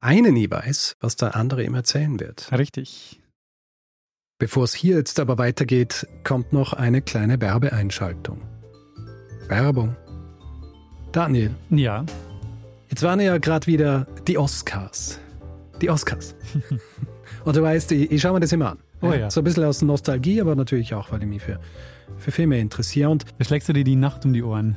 eine nie weiß, was der andere ihm erzählen wird. Richtig. Bevor es hier jetzt aber weitergeht, kommt noch eine kleine Werbeeinschaltung. Werbung. Daniel. Ja. Jetzt waren ja gerade wieder die Oscars. Die Oscars. und du weißt, ich, ich schaue mir das immer an. Oh ja. So ein bisschen aus Nostalgie, aber natürlich auch, weil ich mich für, für Filme interessiere. Und Da schlägst du dir die Nacht um die Ohren.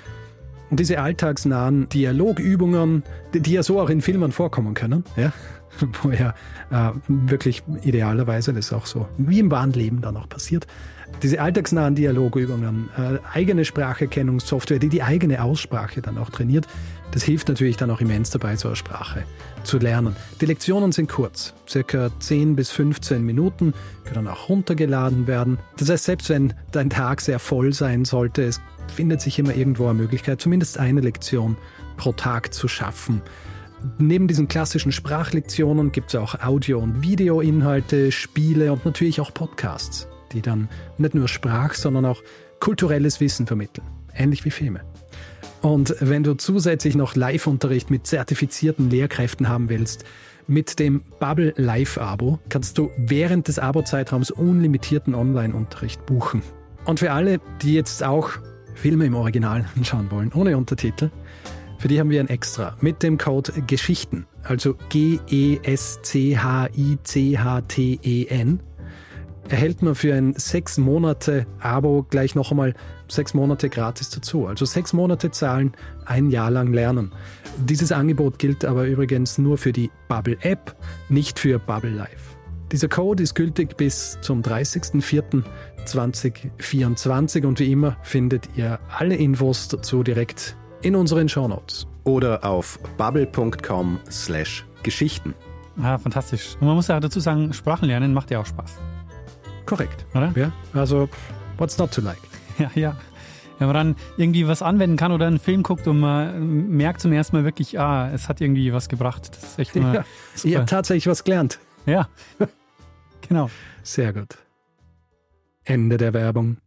Und diese alltagsnahen Dialogübungen, die, die ja so auch in Filmen vorkommen können, ja, wo ja äh, wirklich idealerweise, das auch so wie im wahren Leben dann auch passiert, diese alltagsnahen Dialogübungen, äh, eigene Spracherkennungssoftware, die die eigene Aussprache dann auch trainiert, das hilft natürlich dann auch immens dabei, so eine Sprache zu lernen. Die Lektionen sind kurz, circa 10 bis 15 Minuten, können auch runtergeladen werden. Das heißt, selbst wenn dein Tag sehr voll sein sollte, es findet sich immer irgendwo eine Möglichkeit, zumindest eine Lektion pro Tag zu schaffen. Neben diesen klassischen Sprachlektionen gibt es auch Audio- und Videoinhalte, Spiele und natürlich auch Podcasts, die dann nicht nur Sprach, sondern auch kulturelles Wissen vermitteln. Ähnlich wie Filme. Und wenn du zusätzlich noch Live-Unterricht mit zertifizierten Lehrkräften haben willst, mit dem Bubble Live-Abo kannst du während des Abo-Zeitraums unlimitierten Online-Unterricht buchen. Und für alle, die jetzt auch Filme im Original anschauen wollen, ohne Untertitel, für die haben wir ein Extra mit dem Code Geschichten, also G-E-S-C-H-I-C-H-T-E-N, erhält man für ein sechs Monate Abo gleich noch einmal sechs Monate gratis dazu. Also sechs Monate zahlen, ein Jahr lang lernen. Dieses Angebot gilt aber übrigens nur für die Bubble App, nicht für Bubble Live. Dieser Code ist gültig bis zum 30.04.2024 und wie immer findet ihr alle Infos dazu direkt in unseren Shownotes. Oder auf bubble.com slash Geschichten. Ah, fantastisch. Und man muss ja dazu sagen, Sprachen lernen macht ja auch Spaß. Korrekt. Oder? Ja, also what's not to like? Ja, ja. Wenn man dann irgendwie was anwenden kann oder einen Film guckt und man merkt zum ersten Mal wirklich, ah, es hat irgendwie was gebracht. Das ist echt immer Ja, ich super. habe tatsächlich was gelernt. Ja, genau. Sehr gut. Ende der Werbung.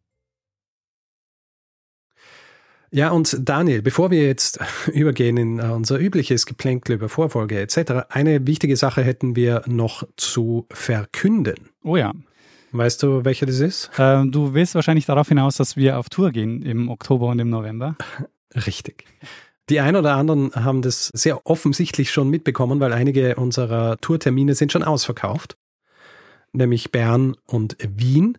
Ja, und Daniel, bevor wir jetzt übergehen in äh, unser übliches Geplänkel über Vorfolge etc., eine wichtige Sache hätten wir noch zu verkünden. Oh ja. Weißt du, welche das ist? Ähm, du willst wahrscheinlich darauf hinaus, dass wir auf Tour gehen im Oktober und im November. Richtig. Die ein oder anderen haben das sehr offensichtlich schon mitbekommen, weil einige unserer Tourtermine sind schon ausverkauft, nämlich Bern und Wien.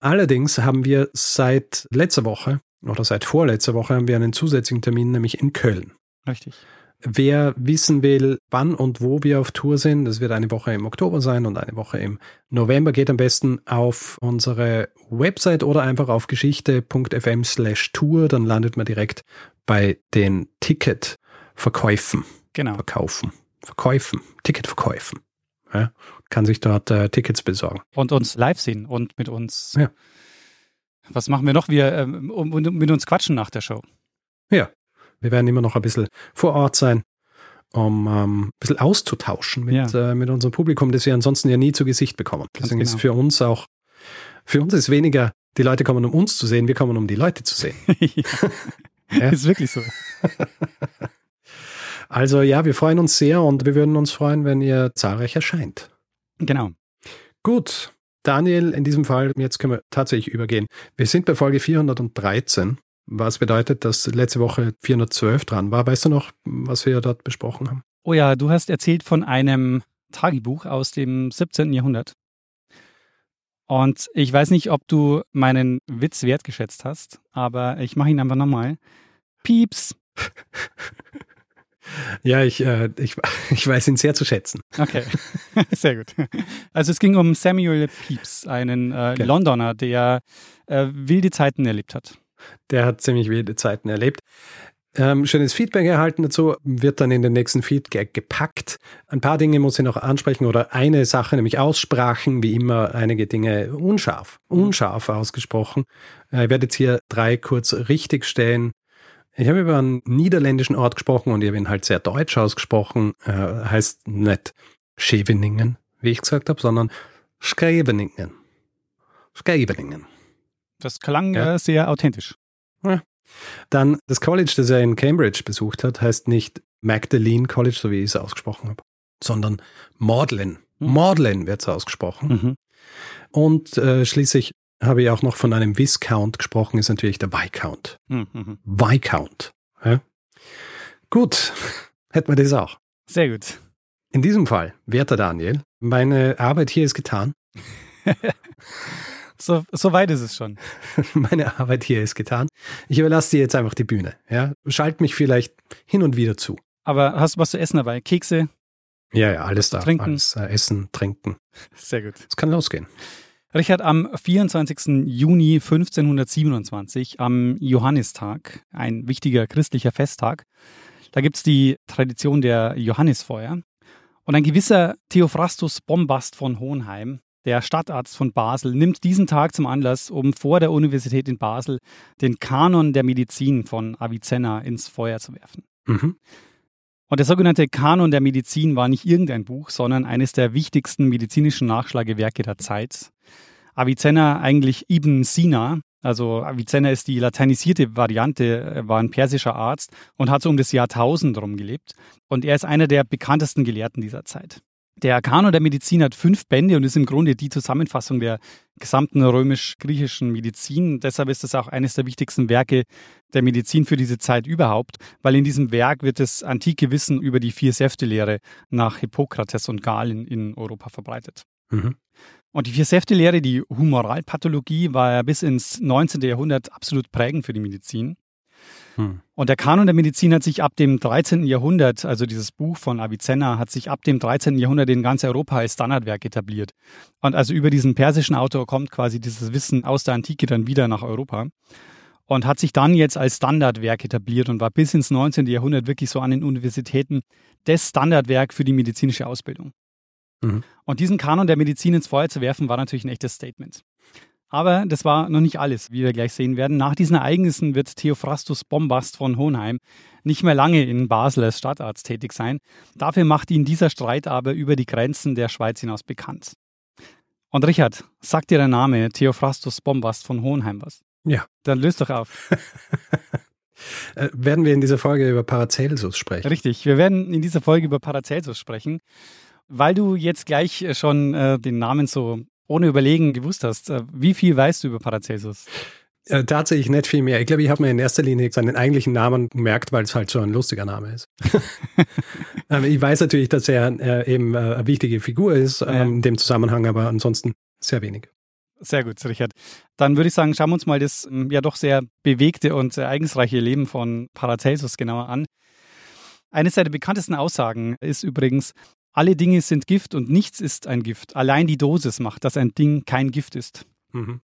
Allerdings haben wir seit letzter Woche oder seit vorletzter Woche haben wir einen zusätzlichen Termin, nämlich in Köln. Richtig. Wer wissen will, wann und wo wir auf Tour sind, das wird eine Woche im Oktober sein und eine Woche im November, geht am besten auf unsere Website oder einfach auf geschichte.fm slash Tour, dann landet man direkt bei den Ticketverkäufen. Genau. Verkaufen. Verkäufen. Ticketverkäufen. Ja, kann sich dort äh, Tickets besorgen. Und uns live sehen und mit uns. Ja. Was machen wir noch? Wir ähm, um, um, mit uns quatschen nach der Show. Ja, wir werden immer noch ein bisschen vor Ort sein, um ähm, ein bisschen auszutauschen mit, Ja. äh, mit unserem Publikum, das wir ansonsten ja nie zu Gesicht bekommen. Ganz Deswegen ist genau. für uns auch, für uns ist weniger, die Leute kommen, um uns zu sehen, wir kommen, um die Leute zu sehen. Ja. Ist wirklich so. Also ja, wir freuen uns sehr und wir würden uns freuen, wenn ihr zahlreich erscheint. Genau. Gut, Daniel, in diesem Fall, jetzt können wir tatsächlich übergehen. Wir sind bei Folge 413, was bedeutet, dass letzte Woche 412 dran war. Weißt du noch, was wir dort besprochen haben? Oh ja, du hast erzählt von einem Tagebuch aus dem 17. Jahrhundert. Und ich weiß nicht, ob du meinen Witz wertgeschätzt hast, aber ich mache ihn einfach nochmal. Pieps. Ja, ich, äh, ich, ich weiß ihn sehr zu schätzen. Okay, sehr gut. Also es ging um Samuel Pepys, einen äh, Genau. Londoner, der äh, wilde Zeiten erlebt hat. Der hat ziemlich wilde Zeiten erlebt. Ähm, schönes Feedback erhalten dazu, wird dann in den nächsten Feedback gepackt. Ein paar Dinge muss ich noch ansprechen oder eine Sache, nämlich Aussprachen, wie immer einige Dinge unscharf, unscharf ausgesprochen. Äh, ich werde jetzt hier drei kurz richtig stellen. Ich habe über einen niederländischen Ort gesprochen und ich habe ihn halt sehr deutsch ausgesprochen. Äh, heißt nicht Scheveningen, wie ich gesagt habe, sondern Scheveningen. Scheveningen. Das klang Ja. äh, sehr authentisch. Dann das College, das er in Cambridge besucht hat, heißt nicht Magdalene College, so wie ich es ausgesprochen habe, sondern Magdalen. Hm. Magdalen wird es ausgesprochen. Mhm. Und äh, schließlich habe ich auch noch von einem Viscount gesprochen, ist natürlich der Viscount. Mhm. Viscount. Ja? Gut, hätten wir das auch. Sehr gut. In diesem Fall, werter Daniel, meine Arbeit hier ist getan. So, so weit ist es schon. Meine Arbeit hier ist getan. Ich überlasse dir jetzt einfach die Bühne. Ja? Schalt mich vielleicht hin und wieder zu. Aber hast du was zu essen dabei? Kekse? Ja, ja, alles da. Trinken. Alles, äh, essen, trinken. Sehr gut. Es kann losgehen. Richard, am 24. Juni 1527, am Johannistag, ein wichtiger christlicher Festtag, da gibt es die Tradition der Johannisfeuer. Und ein gewisser Theophrastus Bombast von Hohenheim, der Stadtarzt von Basel, nimmt diesen Tag zum Anlass, um vor der Universität in Basel den Kanon der Medizin von Avicenna ins Feuer zu werfen. Mhm. Und der sogenannte Kanon der Medizin war nicht irgendein Buch, sondern eines der wichtigsten medizinischen Nachschlagewerke der Zeit. Avicenna eigentlich Ibn Sina, also Avicenna ist die lateinisierte Variante, er war ein persischer Arzt und hat so um das Jahr 1000 rum gelebt. Und er ist einer der bekanntesten Gelehrten dieser Zeit. Der Kanon der Medizin hat fünf Bände und ist im Grunde die Zusammenfassung der gesamten römisch-griechischen Medizin. Deshalb ist es auch eines der wichtigsten Werke der Medizin für diese Zeit überhaupt, weil in diesem Werk wird das antike Wissen über die Vier-Säfte-Lehre nach Hippokrates und Galen in Europa verbreitet. Mhm. Und die Vier-Säfte-Lehre, die Humoralpathologie, war ja bis ins 19. Jahrhundert absolut prägend für die Medizin. Hm. Und der Kanon der Medizin hat sich ab dem 13. Jahrhundert, also dieses Buch von Avicenna, hat sich ab dem 13. Jahrhundert in ganz Europa als Standardwerk etabliert. Und also über diesen persischen Autor kommt quasi dieses Wissen aus der Antike dann wieder nach Europa und hat sich dann jetzt als Standardwerk etabliert und war bis ins 19. Jahrhundert wirklich so an den Universitäten das Standardwerk für die medizinische Ausbildung. Mhm. Und diesen Kanon der Medizin ins Feuer zu werfen, war natürlich ein echtes Statement. Aber das war noch nicht alles, wie wir gleich sehen werden. Nach diesen Ereignissen wird Theophrastus Bombast von Hohenheim nicht mehr lange in Basel als Stadtarzt tätig sein. Dafür macht ihn dieser Streit aber über die Grenzen der Schweiz hinaus bekannt. Und Richard, sagt dir der Name Theophrastus Bombast von Hohenheim was? Ja. Dann löst doch auf. Äh, werden wir in dieser Folge über Paracelsus sprechen? Richtig, wir werden in dieser Folge über Paracelsus sprechen. Weil du jetzt gleich schon äh, den Namen so ohne Überlegen gewusst hast, äh, wie viel weißt du über Paracelsus? Äh, tatsächlich nicht viel mehr. Ich glaube, ich habe mir in erster Linie seinen eigentlichen Namen gemerkt, weil es halt so ein lustiger Name ist. aber ich weiß natürlich, dass er äh, eben äh, eine wichtige Figur ist ähm, Ja. in dem Zusammenhang, aber ansonsten sehr wenig. Sehr gut, Richard. Dann würde ich sagen, schauen wir uns mal das ähm, ja doch sehr bewegte und ereignisreiche Leben von Paracelsus genauer an. Eine seiner bekanntesten Aussagen ist übrigens, alle Dinge sind Gift und nichts ist ein Gift. Allein die Dosis macht, dass ein Ding kein Gift ist. Mhm.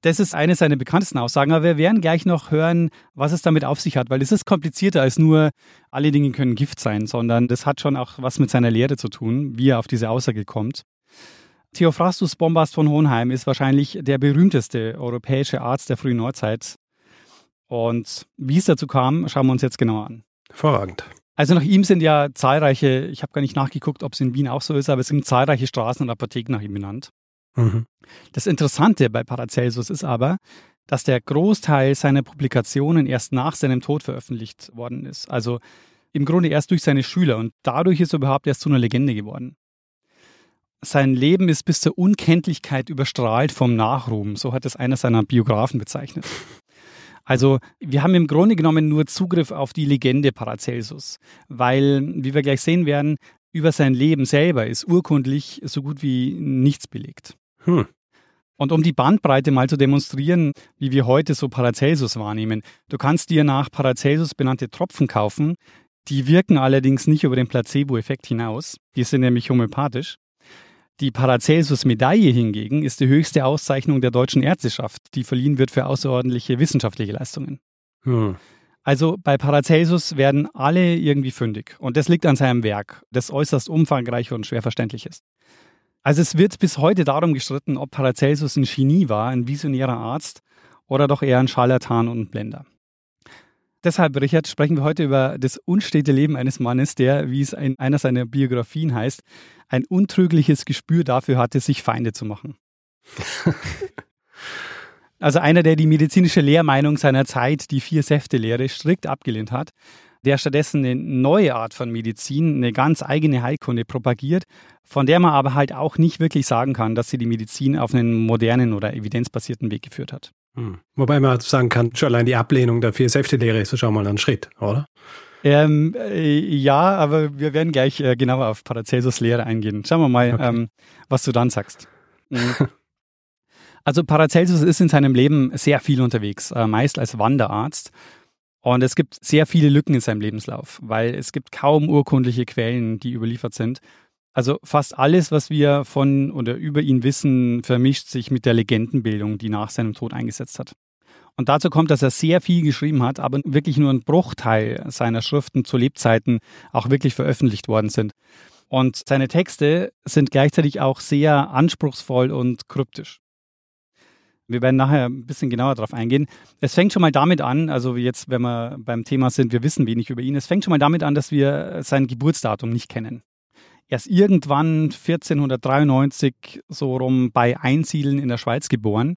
Das ist eine seiner bekanntesten Aussagen, aber wir werden gleich noch hören, was es damit auf sich hat, weil es ist komplizierter als nur, alle Dinge können Gift sein, sondern das hat schon auch was mit seiner Lehre zu tun, wie er auf diese Aussage kommt. Theophrastus Bombast von Hohenheim ist wahrscheinlich der berühmteste europäische Arzt der frühen Neuzeit. Und wie es dazu kam, schauen wir uns jetzt genauer an. Hervorragend. Also nach ihm sind ja zahlreiche, ich habe gar nicht nachgeguckt, ob es in Wien auch so ist, aber es sind zahlreiche Straßen und Apotheken nach ihm benannt. Mhm. Das Interessante bei Paracelsus ist aber, dass der Großteil seiner Publikationen erst nach seinem Tod veröffentlicht worden ist. Also im Grunde erst durch seine Schüler und dadurch ist er überhaupt erst zu einer Legende geworden. Sein Leben ist bis zur Unkenntlichkeit überstrahlt vom Nachruhm, so hat es einer seiner Biografen bezeichnet. Also wir haben im Grunde genommen nur Zugriff auf die Legende Paracelsus, weil, wie wir gleich sehen werden, über sein Leben selber ist urkundlich so gut wie nichts belegt. Hm. Und um die Bandbreite mal zu demonstrieren, wie wir heute so Paracelsus wahrnehmen, du kannst dir nach Paracelsus benannte Tropfen kaufen, die wirken allerdings nicht über den Placebo-Effekt hinaus, die sind nämlich homöopathisch. Die Paracelsus-Medaille hingegen ist die höchste Auszeichnung der deutschen Ärzteschaft, die verliehen wird für außerordentliche wissenschaftliche Leistungen. Hm. Also bei Paracelsus werden alle irgendwie fündig. Und das liegt an seinem Werk, das äußerst umfangreich und schwer verständlich ist. Also es wird bis heute darum gestritten, ob Paracelsus ein Genie war, ein visionärer Arzt oder doch eher ein Scharlatan und ein Blender. Deshalb, Richard, sprechen wir heute über das unstete Leben eines Mannes, der, wie es in einer seiner Biografien heißt, ein untrügliches Gespür dafür hatte, sich Feinde zu machen. also einer, der die medizinische Lehrmeinung seiner Zeit, die Vier-Säfte-Lehre, strikt abgelehnt hat, der stattdessen eine neue Art von Medizin, eine ganz eigene Heilkunde propagiert, von der man aber halt auch nicht wirklich sagen kann, dass sie die Medizin auf einen modernen oder evidenzbasierten Weg geführt hat. Hm. Wobei man sagen kann, schon allein die Ablehnung der Vier-Säfte-Lehre ist schon mal ein Schritt, oder? Ähm, äh, ja, aber wir werden gleich äh, genauer auf Paracelsus Lehre eingehen. Schauen wir mal, okay. ähm, was du dann sagst. Mhm. Also Paracelsus ist in seinem Leben sehr viel unterwegs, äh, meist als Wanderarzt. Und es gibt sehr viele Lücken in seinem Lebenslauf, weil es gibt kaum urkundliche Quellen, die überliefert sind. Also fast alles, was wir von oder über ihn wissen, vermischt sich mit der Legendenbildung, die nach seinem Tod eingesetzt hat. Und dazu kommt, dass er sehr viel geschrieben hat, aber wirklich nur ein Bruchteil seiner Schriften zu Lebzeiten auch wirklich veröffentlicht worden sind. Und seine Texte sind gleichzeitig auch sehr anspruchsvoll und kryptisch. Wir werden nachher ein bisschen genauer darauf eingehen. Es fängt schon mal damit an, also jetzt, wenn wir beim Thema sind, wir wissen wenig über ihn. Es fängt schon mal damit an, dass wir sein Geburtsdatum nicht kennen. Er ist irgendwann 1493 so rum bei Einsiedeln in der Schweiz geboren.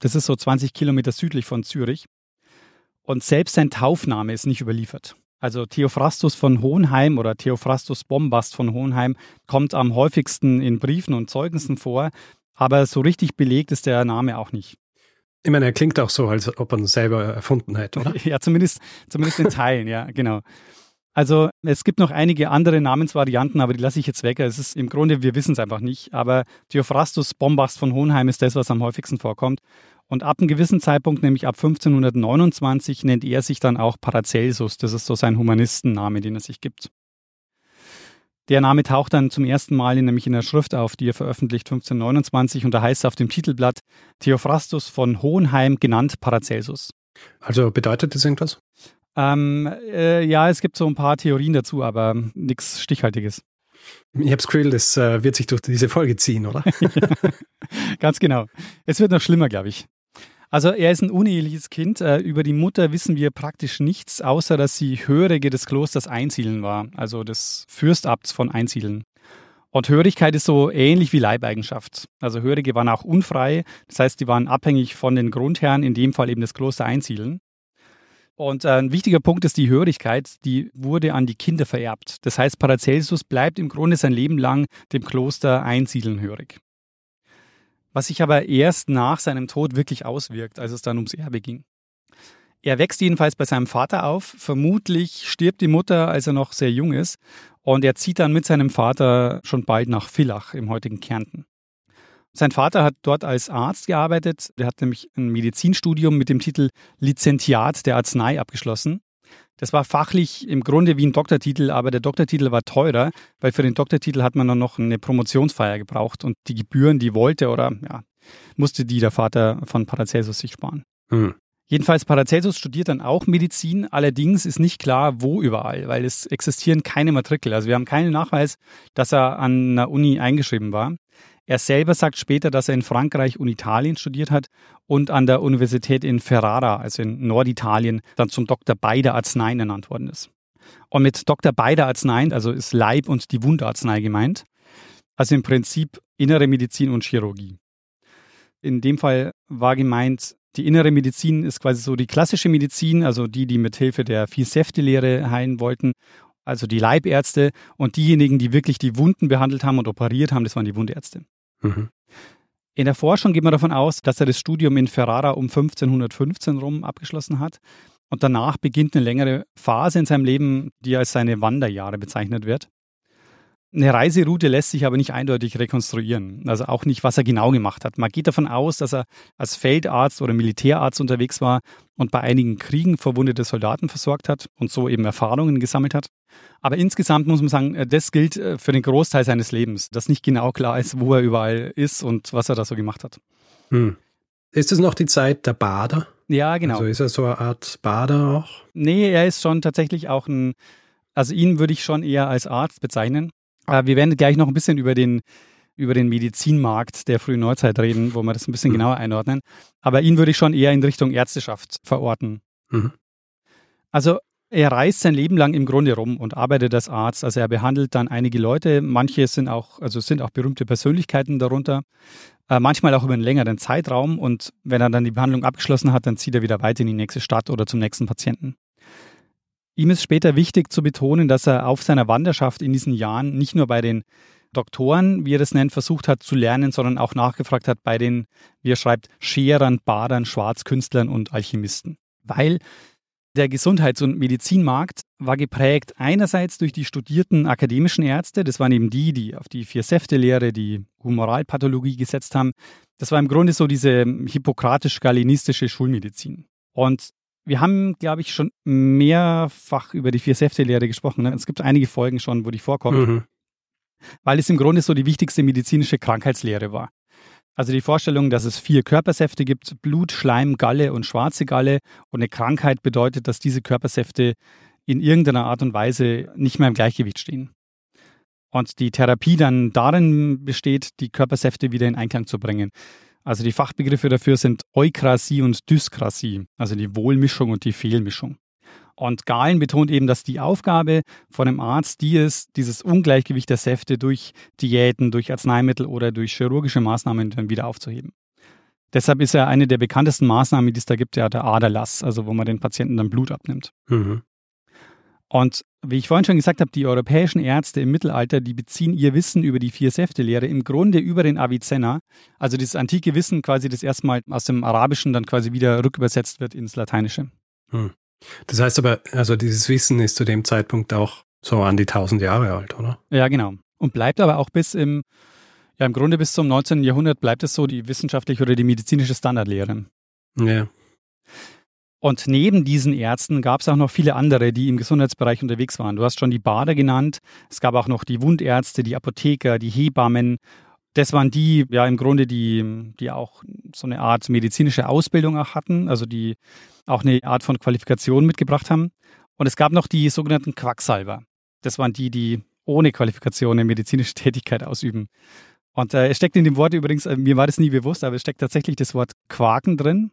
Das ist so 20 Kilometer südlich von Zürich. Und selbst sein Taufname ist nicht überliefert. Also Theophrastus von Hohenheim oder Theophrastus Bombast von Hohenheim kommt am häufigsten in Briefen und Zeugnissen vor, aber so richtig belegt ist der Name auch nicht. Ich meine, er klingt auch so, als ob er ihn selber erfunden hätte, oder? Ja, zumindest, zumindest in Teilen, ja, genau. Also es gibt noch einige andere Namensvarianten, aber die lasse ich jetzt weg. Es ist im Grunde, wir wissen es einfach nicht. Aber Theophrastus Bombast von Hohenheim ist das, was am häufigsten vorkommt. Und ab einem gewissen Zeitpunkt, nämlich ab 1529, nennt er sich dann auch Paracelsus. Das ist so sein Humanistenname, den er sich gibt. Der Name taucht dann zum ersten Mal nämlich in der Schrift auf, die er veröffentlicht 1529 und da heißt es auf dem Titelblatt Theophrastus von Hohenheim genannt Paracelsus. Also bedeutet das irgendwas? Ähm, äh, ja, es gibt so ein paar Theorien dazu, aber nichts Stichhaltiges. Ich habe das Gefühl, das äh, wird sich durch diese Folge ziehen, oder? Ganz genau. Es wird noch schlimmer, glaube ich. Also er ist ein uneheliches Kind. Äh, über die Mutter wissen wir praktisch nichts, außer dass sie Hörige des Klosters Einsiedeln war, also des Fürstabts von Einsiedeln. Und Hörigkeit ist so ähnlich wie Leibeigenschaft. Also Hörige waren auch unfrei, das heißt, die waren abhängig von den Grundherren, in dem Fall eben das Kloster Einsiedeln. Und äh, ein wichtiger Punkt ist die Hörigkeit, die wurde an die Kinder vererbt. Das heißt, Paracelsus bleibt im Grunde sein Leben lang dem Kloster einsiedeln hörig. Was sich aber erst nach seinem Tod wirklich auswirkt, als es dann ums Erbe ging. Er wächst jedenfalls bei seinem Vater auf. Vermutlich stirbt die Mutter, als er noch sehr jung ist. Und er zieht dann mit seinem Vater schon bald nach Villach im heutigen Kärnten. Sein Vater hat dort als Arzt gearbeitet. Er hat nämlich ein Medizinstudium mit dem Titel Lizentiat der Arznei abgeschlossen. Das war fachlich im Grunde wie ein Doktortitel, aber der Doktortitel war teurer, weil für den Doktortitel hat man dann noch eine Promotionsfeier gebraucht und die Gebühren, die wollte oder ja, musste die der Vater von Paracelsus sich sparen. Hm. Jedenfalls Paracelsus studiert dann auch Medizin, allerdings ist nicht klar, wo überall, weil es existieren keine Matrikel. Also wir haben keinen Nachweis, dass er an einer Uni eingeschrieben war. Er selber sagt später, dass er in Frankreich und Italien studiert hat und an der Universität in Ferrara, also in Norditalien, dann zum Doktor beider Arzneien ernannt worden ist. Und mit Doktor beider Arzneien, also ist Leib- und die Wundarznei gemeint. Also im Prinzip innere Medizin und Chirurgie. In dem Fall war gemeint, die innere Medizin ist quasi so die klassische Medizin, also die, die mit Hilfe der Vier-Säfte-Lehre heilen wollten, also die Leibärzte und diejenigen, die wirklich die Wunden behandelt haben und operiert haben, das waren die Wundärzte. Mhm. In der Forschung geht man davon aus, dass er das Studium in Ferrara um 1515 rum abgeschlossen hat. Und danach beginnt eine längere Phase in seinem Leben, die als seine Wanderjahre bezeichnet wird. Eine Reiseroute lässt sich aber nicht eindeutig rekonstruieren. Also auch nicht, was er genau gemacht hat. Man geht davon aus, dass er als Feldarzt oder Militärarzt unterwegs war und bei einigen Kriegen verwundete Soldaten versorgt hat und so eben Erfahrungen gesammelt hat. Aber insgesamt muss man sagen, das gilt äh, für den Großteil seines Lebens, dass nicht genau klar ist, wo er überall ist und was er da so gemacht hat. Hm. Ist es noch die Zeit der Bader? Ja, genau. Also ist er so eine Art Bader auch? Nee, er ist schon tatsächlich auch ein, also ihn würde ich schon eher als Arzt bezeichnen. Wir werden gleich noch ein bisschen über den, über den Medizinmarkt der frühen Neuzeit reden, wo wir das ein bisschen mhm. genauer einordnen. Aber ihn würde ich schon eher in Richtung Ärzteschaft verorten. Mhm. Also er reist sein Leben lang im Grunde rum und arbeitet als Arzt. Also er behandelt dann einige Leute. Manche sind auch, also sind auch berühmte Persönlichkeiten darunter. Äh, manchmal auch über einen längeren Zeitraum. Und wenn er dann die Behandlung abgeschlossen hat, dann zieht er wieder weiter in die nächste Stadt oder zum nächsten Patienten. Ihm ist später wichtig zu betonen, dass er auf seiner Wanderschaft in diesen Jahren nicht nur bei den Doktoren, wie er das nennt, versucht hat zu lernen, sondern auch nachgefragt hat bei den, wie er schreibt, Scherern, Badern, Schwarzkünstlern und Alchemisten. Weil der Gesundheits- und Medizinmarkt war geprägt einerseits durch die studierten akademischen Ärzte, das waren eben die, die auf die Vier-Säfte-Lehre, die Humoralpathologie gesetzt haben. Das war im Grunde so diese hippokratisch-galenistische Schulmedizin. Und wir haben, glaube ich, schon mehrfach über die Vier-Säfte-Lehre gesprochen. Ne? Es gibt einige Folgen schon, wo die vorkommt. Mhm. Weil es im Grunde so die wichtigste medizinische Krankheitslehre war. Also die Vorstellung, dass es vier Körpersäfte gibt, Blut, Schleim, Galle und schwarze Galle. Und eine Krankheit bedeutet, dass diese Körpersäfte in irgendeiner Art und Weise nicht mehr im Gleichgewicht stehen. Und die Therapie dann darin besteht, die Körpersäfte wieder in Einklang zu bringen. Also die Fachbegriffe dafür sind Eukrasie und Dyskrasie, also die Wohlmischung und die Fehlmischung. Und Galen betont eben, dass die Aufgabe von einem Arzt die ist, dieses Ungleichgewicht der Säfte durch Diäten, durch Arzneimittel oder durch chirurgische Maßnahmen dann wieder aufzuheben. Deshalb ist ja eine der bekanntesten Maßnahmen, die es da gibt, ja der Aderlass, also wo man den Patienten dann Blut abnimmt. Mhm. Und wie ich vorhin schon gesagt habe, die europäischen Ärzte im Mittelalter, die beziehen ihr Wissen über die Vier-Säfte-Lehre im Grunde über den Avicenna, also dieses antike Wissen quasi, das erstmal aus dem Arabischen dann quasi wieder rückübersetzt wird ins Lateinische. Hm. Das heißt aber, also dieses Wissen ist zu dem Zeitpunkt auch so an die tausend Jahre alt, oder? Ja, genau. Und bleibt aber auch bis im, ja im Grunde bis zum 19. Jahrhundert bleibt es so die wissenschaftliche oder die medizinische Standardlehre. Ja. Und neben diesen Ärzten gab es auch noch viele andere, die im Gesundheitsbereich unterwegs waren. Du hast schon die Bader genannt. Es gab auch noch die Wundärzte, die Apotheker, die Hebammen. Das waren die, ja, im Grunde, die, die auch so eine Art medizinische Ausbildung auch hatten, also die auch eine Art von Qualifikation mitgebracht haben. Und es gab noch die sogenannten Quacksalber. Das waren die, die ohne Qualifikation eine medizinische Tätigkeit ausüben. Und äh, es steckt in dem Wort übrigens, äh, mir war das nie bewusst, aber es steckt tatsächlich das Wort Quaken drin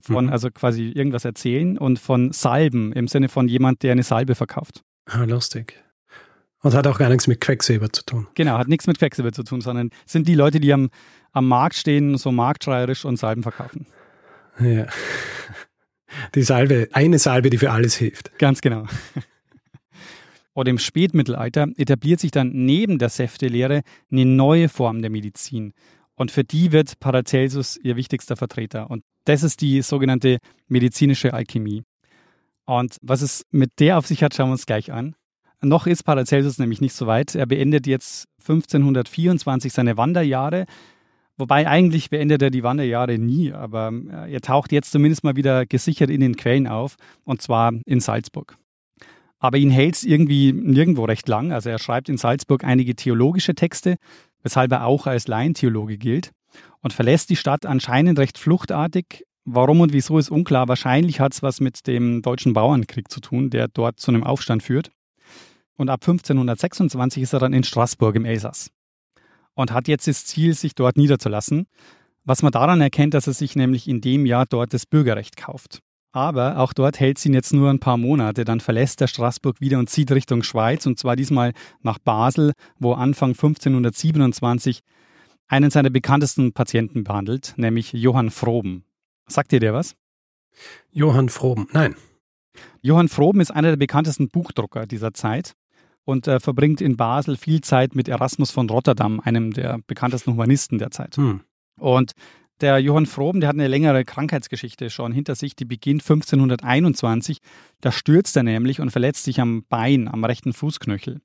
von, mhm. also quasi irgendwas erzählen und von Salben im Sinne von jemand, der eine Salbe verkauft. Ah, lustig. Und hat auch gar nichts mit Quecksilber zu tun. Genau, hat nichts mit Quecksilber zu tun, sondern sind die Leute, die am, am Markt stehen, so marktschreierisch und Salben verkaufen. Ja. Die Salbe, eine Salbe, die für alles hilft. Ganz genau. Und im Spätmittelalter etabliert sich dann neben der Säftelehre eine neue Form der Medizin. Und für die wird Paracelsus ihr wichtigster Vertreter. Und das ist die sogenannte medizinische Alchemie. Und was es mit der auf sich hat, schauen wir uns gleich an. Noch ist Paracelsus nämlich nicht so weit. Er beendet jetzt 1524 seine Wanderjahre. Wobei eigentlich beendet er die Wanderjahre nie, aber äh, er taucht jetzt zumindest mal wieder gesichert in den Quellen auf, und zwar in Salzburg. Aber ihn hält es irgendwie nirgendwo recht lang. Also er schreibt in Salzburg einige theologische Texte, weshalb er auch als Laientheologe gilt und verlässt die Stadt anscheinend recht fluchtartig. Warum und wieso ist unklar. Wahrscheinlich hat es was mit dem deutschen Bauernkrieg zu tun, der dort zu einem Aufstand führt. Und ab 1526 ist er dann in Straßburg im Elsass. und hat jetzt das Ziel, sich dort niederzulassen. Was man daran erkennt, dass er sich nämlich in dem Jahr dort das Bürgerrecht kauft. Aber auch dort hält sie ihn jetzt nur ein paar Monate. Dann verlässt er Straßburg wieder und zieht Richtung Schweiz und zwar diesmal nach Basel, wo Anfang 1527 einen seiner bekanntesten Patienten behandelt, nämlich Johann Froben. Sagt ihr der was? Johann Froben, nein. Johann Froben ist einer der bekanntesten Buchdrucker dieser Zeit und äh, verbringt in Basel viel Zeit mit Erasmus von Rotterdam, einem der bekanntesten Humanisten der Zeit. Hm. Und der Johann Froben, der hat eine längere Krankheitsgeschichte schon hinter sich, die beginnt 1521. Da stürzt er nämlich und verletzt sich am Bein, am rechten Fußknöchel.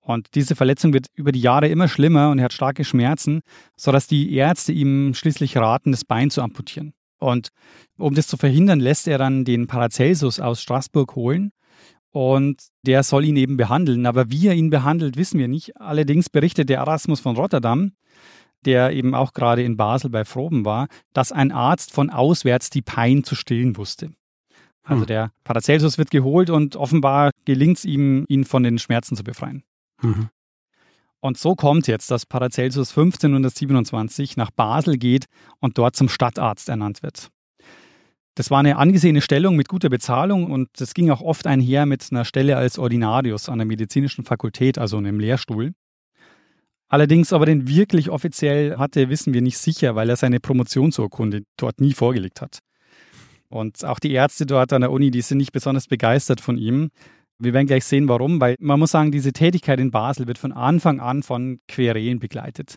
Und diese Verletzung wird über die Jahre immer schlimmer und er hat starke Schmerzen, sodass die Ärzte ihm schließlich raten, das Bein zu amputieren. Und um das zu verhindern, lässt er dann den Paracelsus aus Straßburg holen und der soll ihn eben behandeln. Aber wie er ihn behandelt, wissen wir nicht. Allerdings berichtet der Erasmus von Rotterdam, der eben auch gerade in Basel bei Froben war, dass ein Arzt von auswärts die Pein zu stillen wusste. Also hm. der Paracelsus wird geholt und offenbar gelingt es ihm, ihn von den Schmerzen zu befreien. Mhm. Und so kommt jetzt, dass Paracelsus 1527 nach Basel geht und dort zum Stadtarzt ernannt wird. Das war eine angesehene Stellung mit guter Bezahlung und das ging auch oft einher mit einer Stelle als Ordinarius an der medizinischen Fakultät, also einem Lehrstuhl. Allerdings aber den wirklich offiziell hatte, wissen wir nicht sicher, weil er seine Promotionsurkunde dort nie vorgelegt hat. Und auch die Ärzte dort an der Uni, die sind nicht besonders begeistert von ihm. Wir werden gleich sehen, warum, weil man muss sagen, diese Tätigkeit in Basel wird von Anfang an von Querelen begleitet.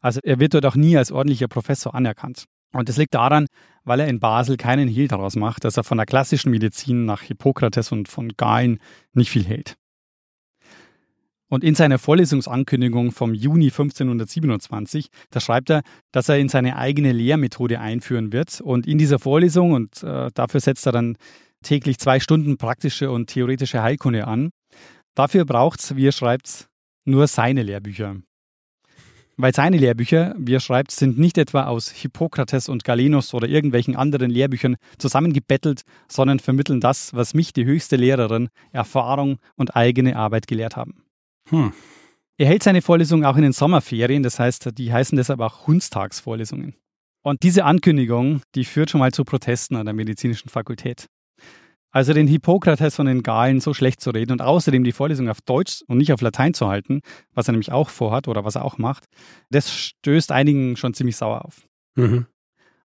Also er wird dort auch nie als ordentlicher Professor anerkannt. Und das liegt daran, weil er in Basel keinen Hehl daraus macht, dass er von der klassischen Medizin nach Hippokrates und von Galen nicht viel hält. Und in seiner Vorlesungsankündigung vom Juni 1527, da schreibt er, dass er in seine eigene Lehrmethode einführen wird. Und in dieser Vorlesung, und äh, dafür setzt er dann täglich zwei Stunden praktische und theoretische Heilkunde an. Dafür braucht es, wie er schreibt, nur seine Lehrbücher. Weil seine Lehrbücher, wie er schreibt, sind nicht etwa aus Hippokrates und Galenus oder irgendwelchen anderen Lehrbüchern zusammengebettelt, sondern vermitteln das, was mich die höchste Lehrerin, Erfahrung und eigene Arbeit gelehrt haben. Hm. Er hält seine Vorlesungen auch in den Sommerferien, das heißt, die heißen deshalb auch Hundstagsvorlesungen. Und diese Ankündigung, die führt schon mal zu Protesten an der medizinischen Fakultät. Also den Hippokrates von den Galen so schlecht zu reden und außerdem die Vorlesung auf Deutsch und nicht auf Latein zu halten, was er nämlich auch vorhat oder was er auch macht, das stößt einigen schon ziemlich sauer auf. Mhm.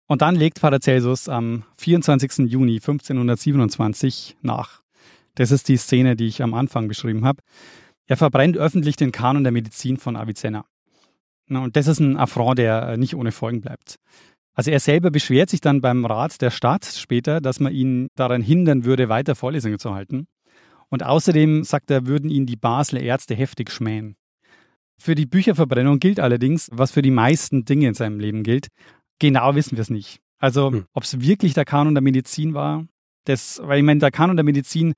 Und dann legt Paracelsus am 24. Juni 1527 nach. Das ist die Szene, die ich am Anfang beschrieben habe. Er verbrennt öffentlich den Kanon der Medizin von Avicenna. Und das ist ein Affront, der nicht ohne Folgen bleibt. Also er selber beschwert sich dann beim Rat der Stadt später, dass man ihn daran hindern würde, weiter Vorlesungen zu halten. Und außerdem, sagt er, würden ihn die Basler Ärzte heftig schmähen. Für die Bücherverbrennung gilt allerdings, was für die meisten Dinge in seinem Leben gilt. Genau wissen wir es nicht. Also, hm. ob es wirklich der Kanon der Medizin war, das, weil ich meine, der Kanon der Medizin,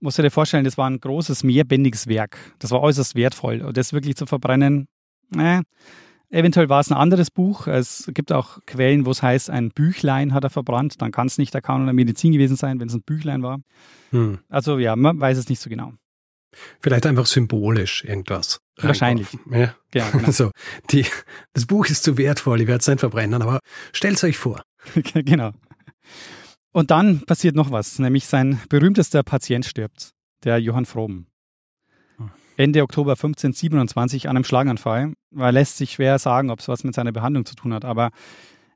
musst du dir vorstellen, das war ein großes, mehrbändiges Werk. Das war äußerst wertvoll. Und das wirklich zu verbrennen, äh, Eventuell war es ein anderes Buch. Es gibt auch Quellen, wo es heißt, ein Büchlein hat er verbrannt. Dann kann es nicht der Kanon der Medizin gewesen sein, wenn es ein Büchlein war. Hm. Also ja, man weiß es nicht so genau. Vielleicht einfach symbolisch irgendwas. Wahrscheinlich. Ja. ja genau. Also, die, das Buch ist zu wertvoll, ich werde es nicht verbrennen, aber stellt es euch vor. genau. Und dann passiert noch was, nämlich sein berühmtester Patient stirbt, der Johann Fromm. Ende Oktober 1527 an einem Schlaganfall. Man lässt sich schwer sagen, ob es was mit seiner Behandlung zu tun hat, aber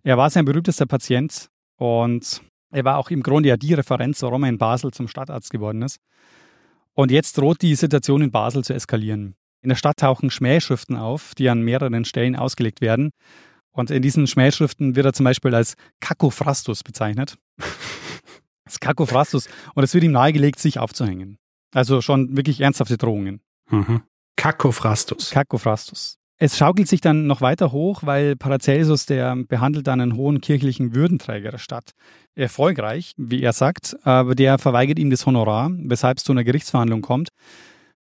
er war sein berühmtester Patient und er war auch im Grunde ja die Referenz, warum er in Basel zum Stadtarzt geworden ist. Und jetzt droht die Situation in Basel zu eskalieren. In der Stadt tauchen Schmähschriften auf, die an mehreren Stellen ausgelegt werden. Und in diesen Schmähschriften wird er zum Beispiel als Kakophrastus bezeichnet. Das Kakophrastus. Und es wird ihm nahegelegt, sich aufzuhängen. Also schon wirklich ernsthafte Drohungen. Mhm. Kakophrastus. Kakophrastus. Es schaukelt sich dann noch weiter hoch, weil Paracelsus, der behandelt dann einen hohen kirchlichen Würdenträger der Stadt. Erfolgreich, wie er sagt, aber der verweigert ihm das Honorar, weshalb es zu einer Gerichtsverhandlung kommt.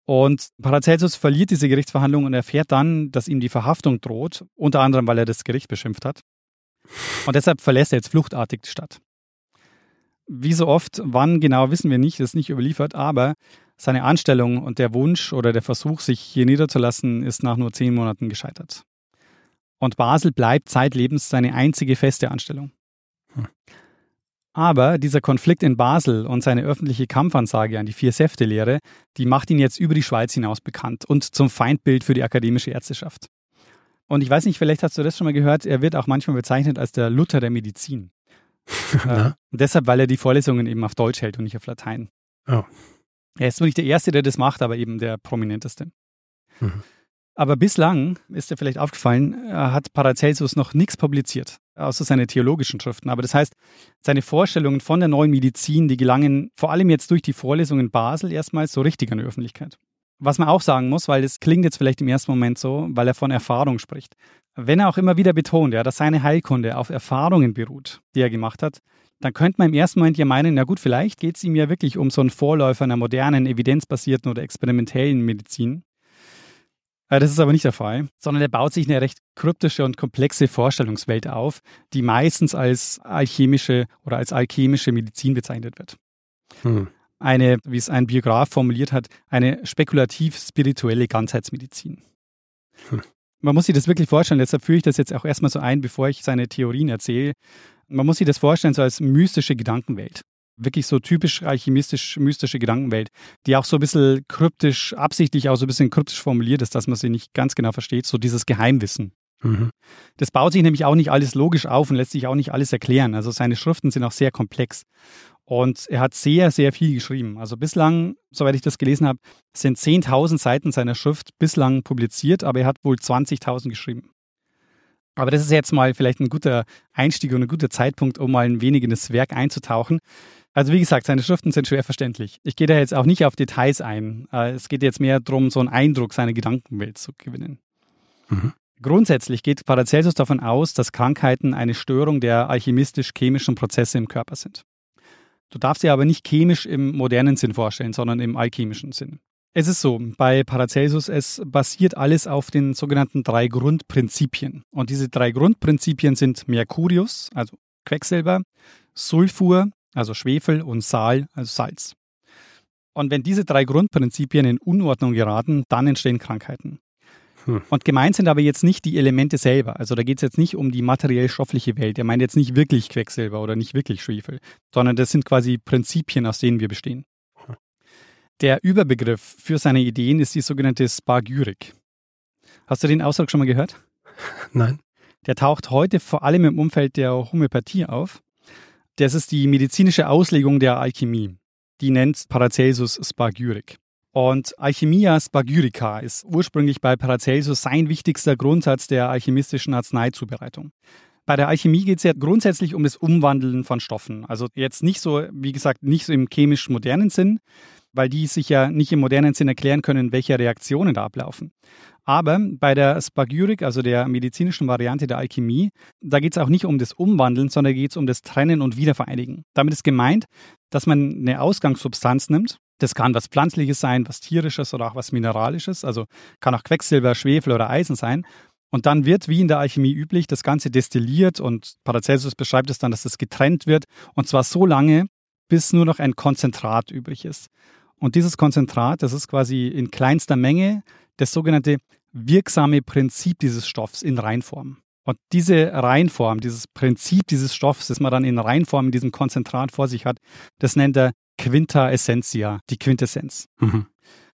Und Paracelsus verliert diese Gerichtsverhandlung und erfährt dann, dass ihm die Verhaftung droht, unter anderem, weil er das Gericht beschimpft hat. Und deshalb verlässt er jetzt fluchtartig die Stadt. Wie so oft, wann genau wissen wir nicht, ist nicht überliefert, aber seine Anstellung und der Wunsch oder der Versuch, sich hier niederzulassen, ist nach nur zehn Monaten gescheitert. Und Basel bleibt zeitlebens seine einzige feste Anstellung. Hm. Aber dieser Konflikt in Basel und seine öffentliche Kampfansage an die Vier-Säfte-Lehre, die macht ihn jetzt über die Schweiz hinaus bekannt und zum Feindbild für die akademische Ärzteschaft. Und ich weiß nicht, vielleicht hast du das schon mal gehört, er wird auch manchmal bezeichnet als der Luther der Medizin. äh, deshalb, weil er die Vorlesungen eben auf Deutsch hält und nicht auf Latein. Oh. Er ist zwar nicht der Erste, der das macht, aber eben der prominenteste. Mhm. Aber bislang ist dir vielleicht aufgefallen, hat Paracelsus noch nichts publiziert, außer seine theologischen Schriften. Aber das heißt, seine Vorstellungen von der neuen Medizin, die gelangen vor allem jetzt durch die Vorlesungen in Basel erstmals so richtig an die Öffentlichkeit. Was man auch sagen muss, weil das klingt jetzt vielleicht im ersten Moment so, weil er von Erfahrung spricht. Wenn er auch immer wieder betont, ja, dass seine Heilkunde auf Erfahrungen beruht, die er gemacht hat, dann könnte man im ersten Moment ja meinen, na gut, vielleicht geht es ihm ja wirklich um so einen Vorläufer einer modernen, evidenzbasierten oder experimentellen Medizin. Äh, das ist aber nicht der Fall, sondern er baut sich eine recht kryptische und komplexe Vorstellungswelt auf, die meistens als alchemische oder als alchemische Medizin bezeichnet wird. Hm. Eine, wie es ein Biograf formuliert hat, eine spekulativ-spirituelle Ganzheitsmedizin. Hm. Man muss sich das wirklich vorstellen, deshalb führe ich das jetzt auch erstmal so ein, bevor ich seine Theorien erzähle. Man muss sich das vorstellen so als mystische Gedankenwelt wirklich so typisch alchemistisch-mystische Gedankenwelt, die auch so ein bisschen kryptisch, absichtlich auch so ein bisschen kryptisch formuliert ist, dass man sie nicht ganz genau versteht, so dieses Geheimwissen. Mhm. Das baut sich nämlich auch nicht alles logisch auf und lässt sich auch nicht alles erklären. Also seine Schriften sind auch sehr komplex. Und er hat sehr, sehr viel geschrieben. Also bislang, soweit ich das gelesen habe, sind 10.000 Seiten seiner Schrift bislang publiziert, aber er hat wohl 20.000 geschrieben. Aber das ist jetzt mal vielleicht ein guter Einstieg und ein guter Zeitpunkt, um mal ein wenig in das Werk einzutauchen. Also wie gesagt, seine Schriften sind schwer verständlich. Ich gehe da jetzt auch nicht auf Details ein. Äh, es geht jetzt mehr darum, so einen Eindruck seiner Gedankenwelt zu gewinnen. Mhm. Grundsätzlich geht Paracelsus davon aus, dass Krankheiten eine Störung der alchemistisch-chemischen Prozesse im Körper sind. Du darfst sie aber nicht chemisch im modernen Sinn vorstellen, sondern im alchemischen Sinn. Es ist so, bei Paracelsus, es basiert alles auf den sogenannten drei Grundprinzipien. Und diese drei Grundprinzipien sind Mercurius, also Quecksilber, Sulfur, also Schwefel und Sal, also Salz. Und wenn diese drei Grundprinzipien in Unordnung geraten, dann entstehen Krankheiten. Hm. Und gemeint sind aber jetzt nicht die Elemente selber. Also da geht es jetzt nicht um die materiell-stoffliche Welt. Er meint jetzt nicht wirklich Quecksilber oder nicht wirklich Schwefel, sondern das sind quasi Prinzipien, aus denen wir bestehen. Hm. Der Überbegriff für seine Ideen ist die sogenannte Spargyrik. Hast du den Ausdruck schon mal gehört? Nein. Der taucht heute vor allem im Umfeld der Homöopathie auf das ist die medizinische Auslegung der Alchemie. Die nennt Paracelsus Spargyrik. Und Alchemia Spargyrica ist ursprünglich bei Paracelsus sein wichtigster Grundsatz der alchemistischen Arzneizubereitung. Bei der Alchemie geht es ja grundsätzlich um das Umwandeln von Stoffen. Also jetzt nicht so, wie gesagt, nicht so im chemisch-modernen Sinn, weil die sich ja nicht im modernen Sinn erklären können, welche Reaktionen da ablaufen. Aber bei der Spagyrik, also der medizinischen Variante der Alchemie, da geht es auch nicht um das Umwandeln, sondern geht es um das Trennen und Wiedervereinigen. Damit ist gemeint, dass man eine Ausgangssubstanz nimmt. Das kann was Pflanzliches sein, was Tierisches oder auch was Mineralisches. Also kann auch Quecksilber, Schwefel oder Eisen sein. Und dann wird, wie in der Alchemie üblich, das Ganze destilliert und Paracelsus beschreibt es dann, dass es getrennt wird. Und zwar so lange, bis nur noch ein Konzentrat übrig ist. Und dieses Konzentrat, das ist quasi in kleinster Menge das sogenannte wirksame Prinzip dieses Stoffs in Reinform. Und diese Reinform, dieses Prinzip dieses Stoffs, das man dann in Reinform in diesem Konzentrat vor sich hat, das nennt er Quinta Essentia, die Quintessenz. Mhm.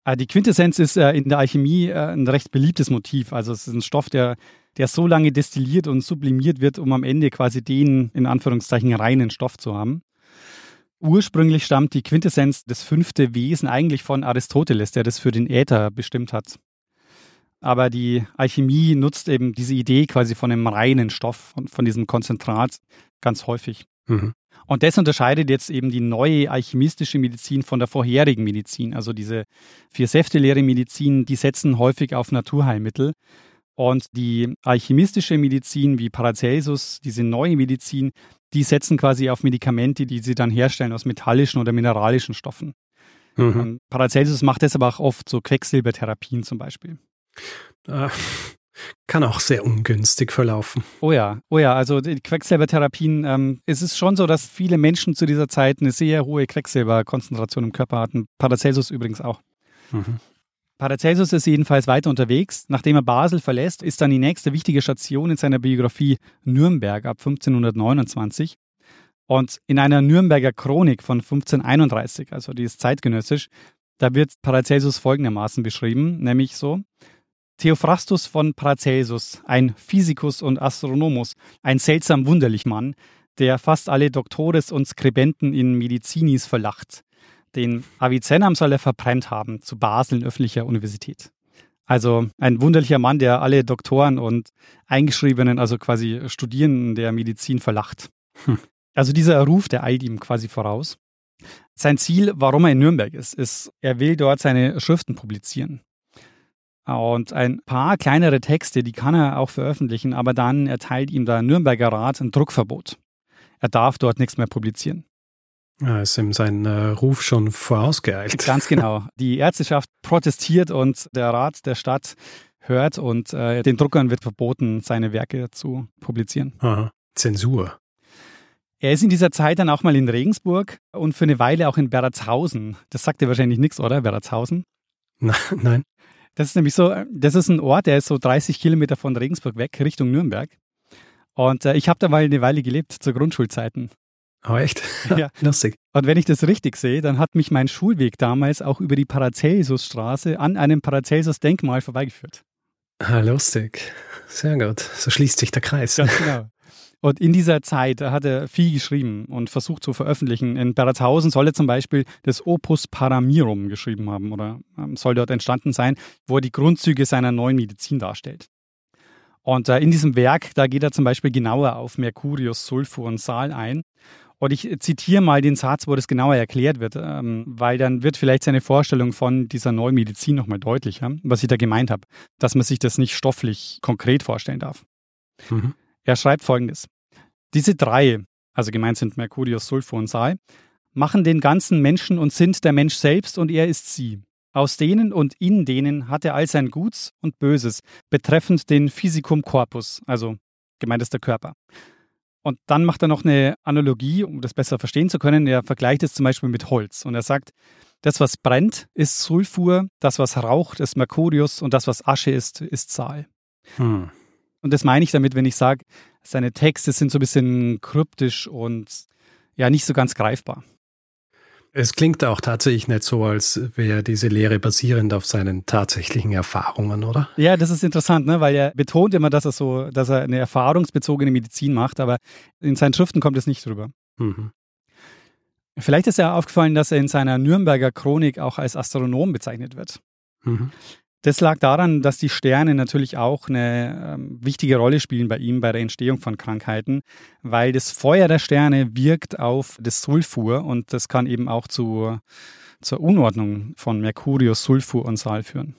Äh, die Quintessenz ist äh, in der Alchemie äh, ein recht beliebtes Motiv. Also es ist ein Stoff, der, der so lange destilliert und sublimiert wird, um am Ende quasi den in Anführungszeichen reinen Stoff zu haben. Ursprünglich stammt die Quintessenz, das fünfte Wesen, eigentlich von Aristoteles, der das für den Äther bestimmt hat. Aber die Alchemie nutzt eben diese Idee quasi von einem reinen Stoff und von diesem Konzentrat ganz häufig. Mhm. Und das unterscheidet jetzt eben die neue alchemistische Medizin von der vorherigen Medizin. Also diese vier-Säfte-Lehre Medizin, die setzen häufig auf Naturheilmittel. Und die alchemistische Medizin wie Paracelsus, diese neue Medizin, die setzen quasi auf Medikamente, die sie dann herstellen aus metallischen oder mineralischen Stoffen. Mhm. Ähm, Paracelsus macht das aber auch oft, so Quecksilbertherapien zum Beispiel. Äh, kann auch sehr ungünstig verlaufen. Oh ja, oh ja, also die Quecksilbertherapien, ähm, es ist schon so, dass viele Menschen zu dieser Zeit eine sehr hohe Quecksilberkonzentration im Körper hatten. Paracelsus übrigens auch. Mhm. Paracelsus ist jedenfalls weiter unterwegs. Nachdem er Basel verlässt, ist dann die nächste wichtige Station in seiner Biografie Nürnberg ab 1529. Und in einer Nürnberger Chronik von 1531, also die ist zeitgenössisch, da wird Paracelsus folgendermaßen beschrieben, nämlich so, Theophrastus von Paracelsus, ein Physikus und Astronomus, ein seltsam wunderlich Mann, der fast alle Doktores und Skribenten in Medizinis verlacht. Den Avicennam soll er verbrennt haben, zu Basel in öffentlicher Universität. Also ein wunderlicher Mann, der alle Doktoren und Eingeschriebenen, also quasi Studierenden der Medizin verlacht. Hm. Also dieser Ruf, der eilt ihm quasi voraus. Sein Ziel, warum er in Nürnberg ist, ist, er will dort seine Schriften publizieren. Und ein paar kleinere Texte, die kann er auch veröffentlichen, aber dann erteilt ihm der Nürnberger Rat ein Druckverbot. Er darf dort nichts mehr publizieren. Ja, ist ihm sein äh, Ruf schon vorausgeeilt. Ganz genau. Die Ärzteschaft protestiert und der Rat der Stadt hört und äh, den Druckern wird verboten, seine Werke zu publizieren. Aha. Zensur. Er ist in dieser Zeit dann auch mal in Regensburg und für eine Weile auch in Beratshausen. Das sagt dir wahrscheinlich nichts, oder? Beratshausen? Nein. Das ist nämlich so, das ist ein Ort, der ist so 30 Kilometer von Regensburg weg, Richtung Nürnberg. Und äh, ich habe da mal eine Weile gelebt, zu Grundschulzeiten. Oh, echt? Ja. Lustig. Und wenn ich das richtig sehe, dann hat mich mein Schulweg damals auch über die Paracelsus-Straße an einem Paracelsus-Denkmal vorbeigeführt. Ah, lustig. Sehr gut. So schließt sich der Kreis. Ganz genau. Und in dieser Zeit hat er viel geschrieben und versucht zu veröffentlichen. In Beratshausen soll er zum Beispiel das Opus Paramirum geschrieben haben oder ähm, soll dort entstanden sein, wo er die Grundzüge seiner neuen Medizin darstellt. Und äh, in diesem Werk, da geht er zum Beispiel genauer auf Mercurius, Sulfur und Sal ein. Und ich zitiere mal den Satz, wo das genauer erklärt wird, ähm, weil dann wird vielleicht seine Vorstellung von dieser neuen Medizin nochmal deutlicher, was ich da gemeint habe, dass man sich das nicht stofflich konkret vorstellen darf. Mhm. Er schreibt folgendes. Diese drei, also gemeint sind Mercurius, Sulfur und Sal, machen den ganzen Menschen und sind der Mensch selbst und er ist sie. Aus denen und in denen hat er all sein Guts und Böses betreffend den Physicum Corpus, also gemeint ist der Körper. Und dann macht er noch eine Analogie, um das besser verstehen zu können. Er vergleicht es zum Beispiel mit Holz und er sagt, das, was brennt, ist Sulfur, das, was raucht, ist Mercurius und das, was Asche ist, ist Sal. Hm. Und das meine ich damit, wenn ich sage, seine Texte sind so ein bisschen kryptisch und ja, nicht so ganz greifbar. Es klingt auch tatsächlich nicht so, als wäre diese Lehre basierend auf seinen tatsächlichen Erfahrungen, oder? Ja, das ist interessant, ne? weil er betont immer, dass er so, dass er eine erfahrungsbezogene Medizin macht, aber in seinen Schriften kommt es nicht drüber. Mhm. Vielleicht ist ja aufgefallen, dass er in seiner Nürnberger Chronik auch als Astronom bezeichnet wird. Mhm. Das lag daran, dass die Sterne natürlich auch eine ähm, wichtige Rolle spielen bei ihm bei der Entstehung von Krankheiten, weil das Feuer der Sterne wirkt auf das Sulfur und das kann eben auch zu, zur Unordnung von Mercurius, Sulfur und Sal führen.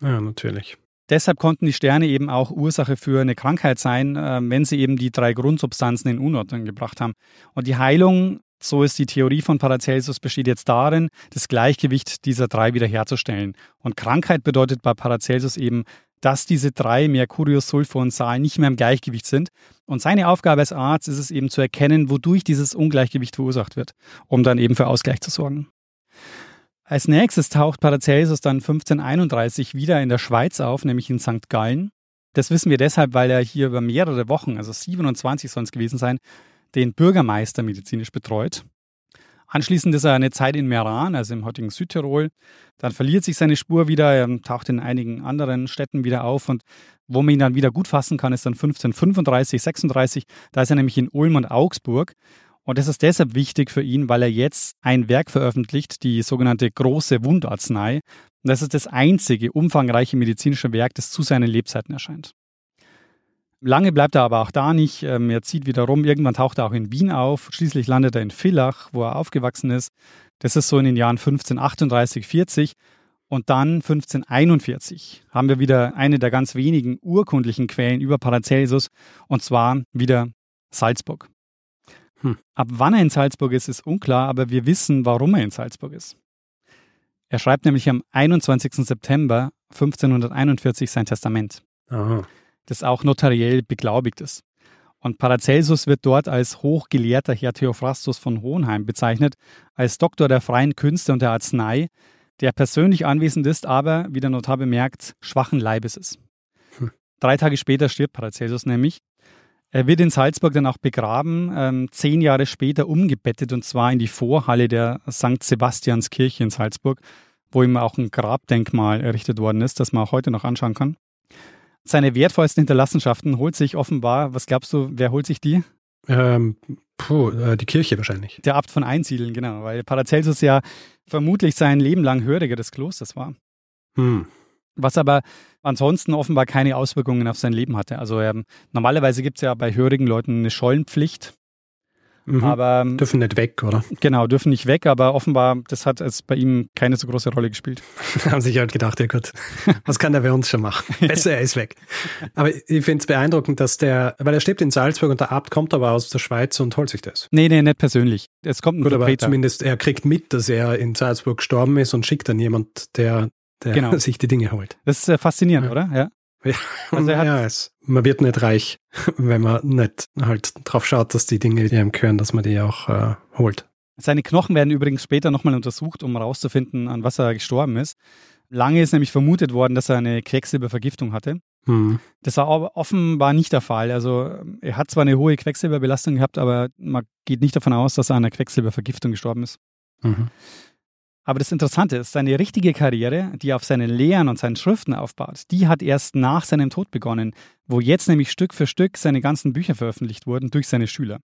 Ja, natürlich. Deshalb konnten die Sterne eben auch Ursache für eine Krankheit sein, äh, wenn sie eben die drei Grundsubstanzen in Unordnung gebracht haben. Und die Heilung so ist die Theorie von Paracelsus besteht jetzt darin, das Gleichgewicht dieser drei wiederherzustellen. Und Krankheit bedeutet bei Paracelsus eben, dass diese drei, Mercurius, Sulfur und Sal, nicht mehr im Gleichgewicht sind. Und seine Aufgabe als Arzt ist es eben zu erkennen, wodurch dieses Ungleichgewicht verursacht wird, um dann eben für Ausgleich zu sorgen. Als nächstes taucht Paracelsus dann 1531 wieder in der Schweiz auf, nämlich in St. Gallen. Das wissen wir deshalb, weil er hier über mehrere Wochen, also 27 sollen es gewesen sein, den Bürgermeister medizinisch betreut. Anschließend ist er eine Zeit in Meran, also im heutigen Südtirol. Dann verliert sich seine Spur wieder, er taucht in einigen anderen Städten wieder auf und wo man ihn dann wieder gut fassen kann, ist dann 1535, 36. Da ist er nämlich in Ulm und Augsburg. Und das ist deshalb wichtig für ihn, weil er jetzt ein Werk veröffentlicht, die sogenannte große Wundarznei. Und das ist das einzige umfangreiche medizinische Werk, das zu seinen Lebzeiten erscheint. Lange bleibt er aber auch da nicht. Ähm, er zieht wieder rum. Irgendwann taucht er auch in Wien auf. Schließlich landet er in Villach, wo er aufgewachsen ist. Das ist so in den Jahren 1538, 40. Und dann 1541 haben wir wieder eine der ganz wenigen urkundlichen Quellen über Paracelsus, und zwar wieder Salzburg. Hm. Ab wann er in Salzburg ist, ist unklar, aber wir wissen, warum er in Salzburg ist. Er schreibt nämlich am 21. September 1541 sein Testament. Aha das auch notariell beglaubigt ist. Und Paracelsus wird dort als hochgelehrter Herr Theophrastus von Hohenheim bezeichnet, als Doktor der freien Künste und der Arznei, der persönlich anwesend ist, aber, wie der Notar bemerkt, schwachen Leibes ist. Hm. Drei Tage später stirbt Paracelsus nämlich. Er wird in Salzburg dann auch begraben, ähm, zehn Jahre später umgebettet und zwar in die Vorhalle der St. Sebastianskirche in Salzburg, wo ihm auch ein Grabdenkmal errichtet worden ist, das man auch heute noch anschauen kann. Seine wertvollsten Hinterlassenschaften holt sich offenbar, was glaubst du, wer holt sich die? Ähm, puh, äh, die Kirche wahrscheinlich. Der Abt von Einsiedeln, genau, weil Paracelsus ja vermutlich sein Leben lang Höriger des Klosters war. Hm. Was aber ansonsten offenbar keine Auswirkungen auf sein Leben hatte. Also ähm, normalerweise gibt es ja bei hörigen Leuten eine Schollenpflicht. Mhm. Aber ähm, dürfen nicht weg, oder? Genau, dürfen nicht weg, aber offenbar, das hat es bei ihm keine so große Rolle gespielt. Haben sich halt gedacht, ja gut, was kann der bei uns schon machen? Besser, er ist weg. Aber ich finde es beeindruckend, dass der, weil er stirbt in Salzburg und der Abt kommt aber aus der Schweiz und holt sich das. Nee, nee, nicht persönlich. Es kommt ein Gut, aber zumindest er kriegt mit, dass er in Salzburg gestorben ist und schickt dann jemand, der, der genau. sich die Dinge holt. Das ist äh, faszinierend, ja. oder? Ja. Ja, also er hat, ja es, man wird nicht reich, wenn man nicht halt drauf schaut, dass die Dinge, die einem gehören, dass man die auch äh, holt. Seine Knochen werden übrigens später nochmal untersucht, um herauszufinden, an was er gestorben ist. Lange ist nämlich vermutet worden, dass er eine Quecksilbervergiftung hatte. Hm. Das war offenbar nicht der Fall. Also er hat zwar eine hohe Quecksilberbelastung gehabt, aber man geht nicht davon aus, dass er an einer Quecksilbervergiftung gestorben ist. Mhm. Aber das Interessante ist, seine richtige Karriere, die auf seinen Lehren und seinen Schriften aufbaut, die hat erst nach seinem Tod begonnen, wo jetzt nämlich Stück für Stück seine ganzen Bücher veröffentlicht wurden durch seine Schüler.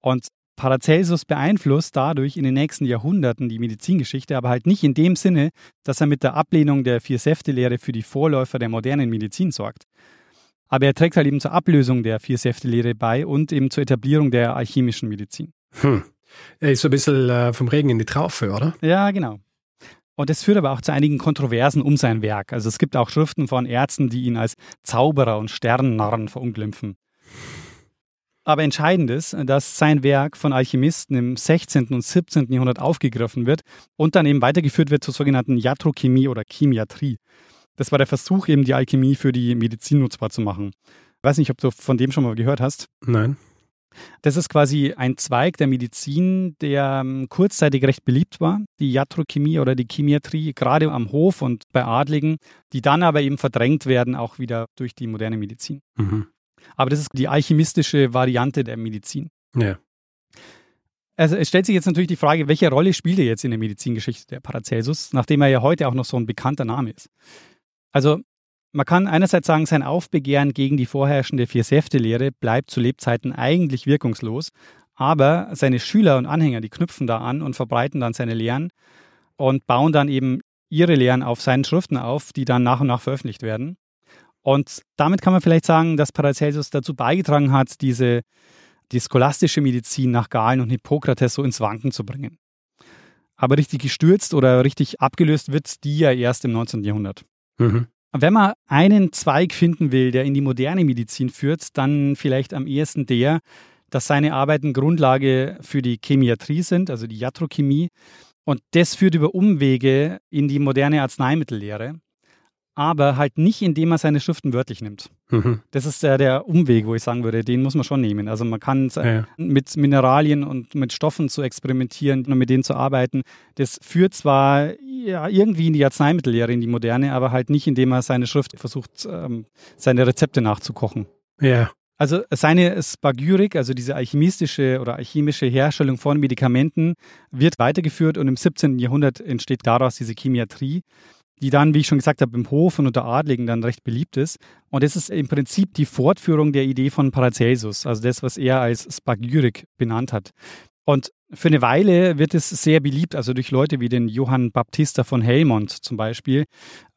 Und Paracelsus beeinflusst dadurch in den nächsten Jahrhunderten die Medizingeschichte, aber halt nicht in dem Sinne, dass er mit der Ablehnung der Vier-Säfte-Lehre für die Vorläufer der modernen Medizin sorgt. Aber er trägt halt eben zur Ablösung der Vier-Säfte-Lehre bei und eben zur Etablierung der alchemischen Medizin. Hm. Er ist so ein bisschen äh, vom Regen in die Traufe, oder? Ja, genau. Und das führt aber auch zu einigen Kontroversen um sein Werk. Also es gibt auch Schriften von Ärzten, die ihn als Zauberer und Sternnarren verunglimpfen. Aber entscheidend ist, dass sein Werk von Alchemisten im 16. und 17. Jahrhundert aufgegriffen wird und dann eben weitergeführt wird zur sogenannten Iatrochemie oder Chemiatrie. Das war der Versuch, eben die Alchemie für die Medizin nutzbar zu machen. Ich weiß nicht, ob du von dem schon mal gehört hast. Nein. Das ist quasi ein Zweig der Medizin, der ähm, kurzzeitig recht beliebt war, die Iatrochemie oder die Chemiatrie, gerade am Hof und bei Adligen, die dann aber eben verdrängt werden, auch wieder durch die moderne Medizin. Mhm. Aber das ist die alchemistische Variante der Medizin. Ja. Also es stellt sich jetzt natürlich die Frage, welche Rolle spielt er jetzt in der Medizingeschichte der Paracelsus, nachdem er ja heute auch noch so ein bekannter Name ist. Also man kann einerseits sagen, sein Aufbegehren gegen die vorherrschende Vier-Säfte-Lehre bleibt zu Lebzeiten eigentlich wirkungslos, aber seine Schüler und Anhänger, die knüpfen da an und verbreiten dann seine Lehren und bauen dann eben ihre Lehren auf seinen Schriften auf, die dann nach und nach veröffentlicht werden. Und damit kann man vielleicht sagen, dass Paracelsus dazu beigetragen hat, diese die scholastische Medizin nach Galen und Hippokrates so ins Wanken zu bringen. Aber richtig gestürzt oder richtig abgelöst wird die ja erst im 19. Jahrhundert. Mhm. Wenn man einen Zweig finden will, der in die moderne Medizin führt, dann vielleicht am ehesten der, dass seine Arbeiten Grundlage für die Chemiatrie sind, also die Iatrochemie. Und das führt über Umwege in die moderne Arzneimittellehre aber halt nicht, indem man seine Schriften wörtlich nimmt. Mhm. Das ist der, der Umweg, wo ich sagen würde, den muss man schon nehmen. Also man kann ja. mit Mineralien und mit Stoffen zu experimentieren und mit denen zu arbeiten. Das führt zwar ja, irgendwie in die Arzneimittellehre, in die moderne, aber halt nicht, indem man seine Schrift versucht, ähm, seine Rezepte nachzukochen. Ja. Also seine Spagyrik, also diese alchemistische oder alchemische Herstellung von Medikamenten, wird weitergeführt und im 17. Jahrhundert entsteht daraus diese Chemiatrie die dann, wie ich schon gesagt habe, im Hof und unter Adligen dann recht beliebt ist. Und das ist im Prinzip die Fortführung der Idee von Paracelsus, also das, was er als Spagyrik benannt hat. Und für eine Weile wird es sehr beliebt, also durch Leute wie den Johann Baptista von Helmont zum Beispiel.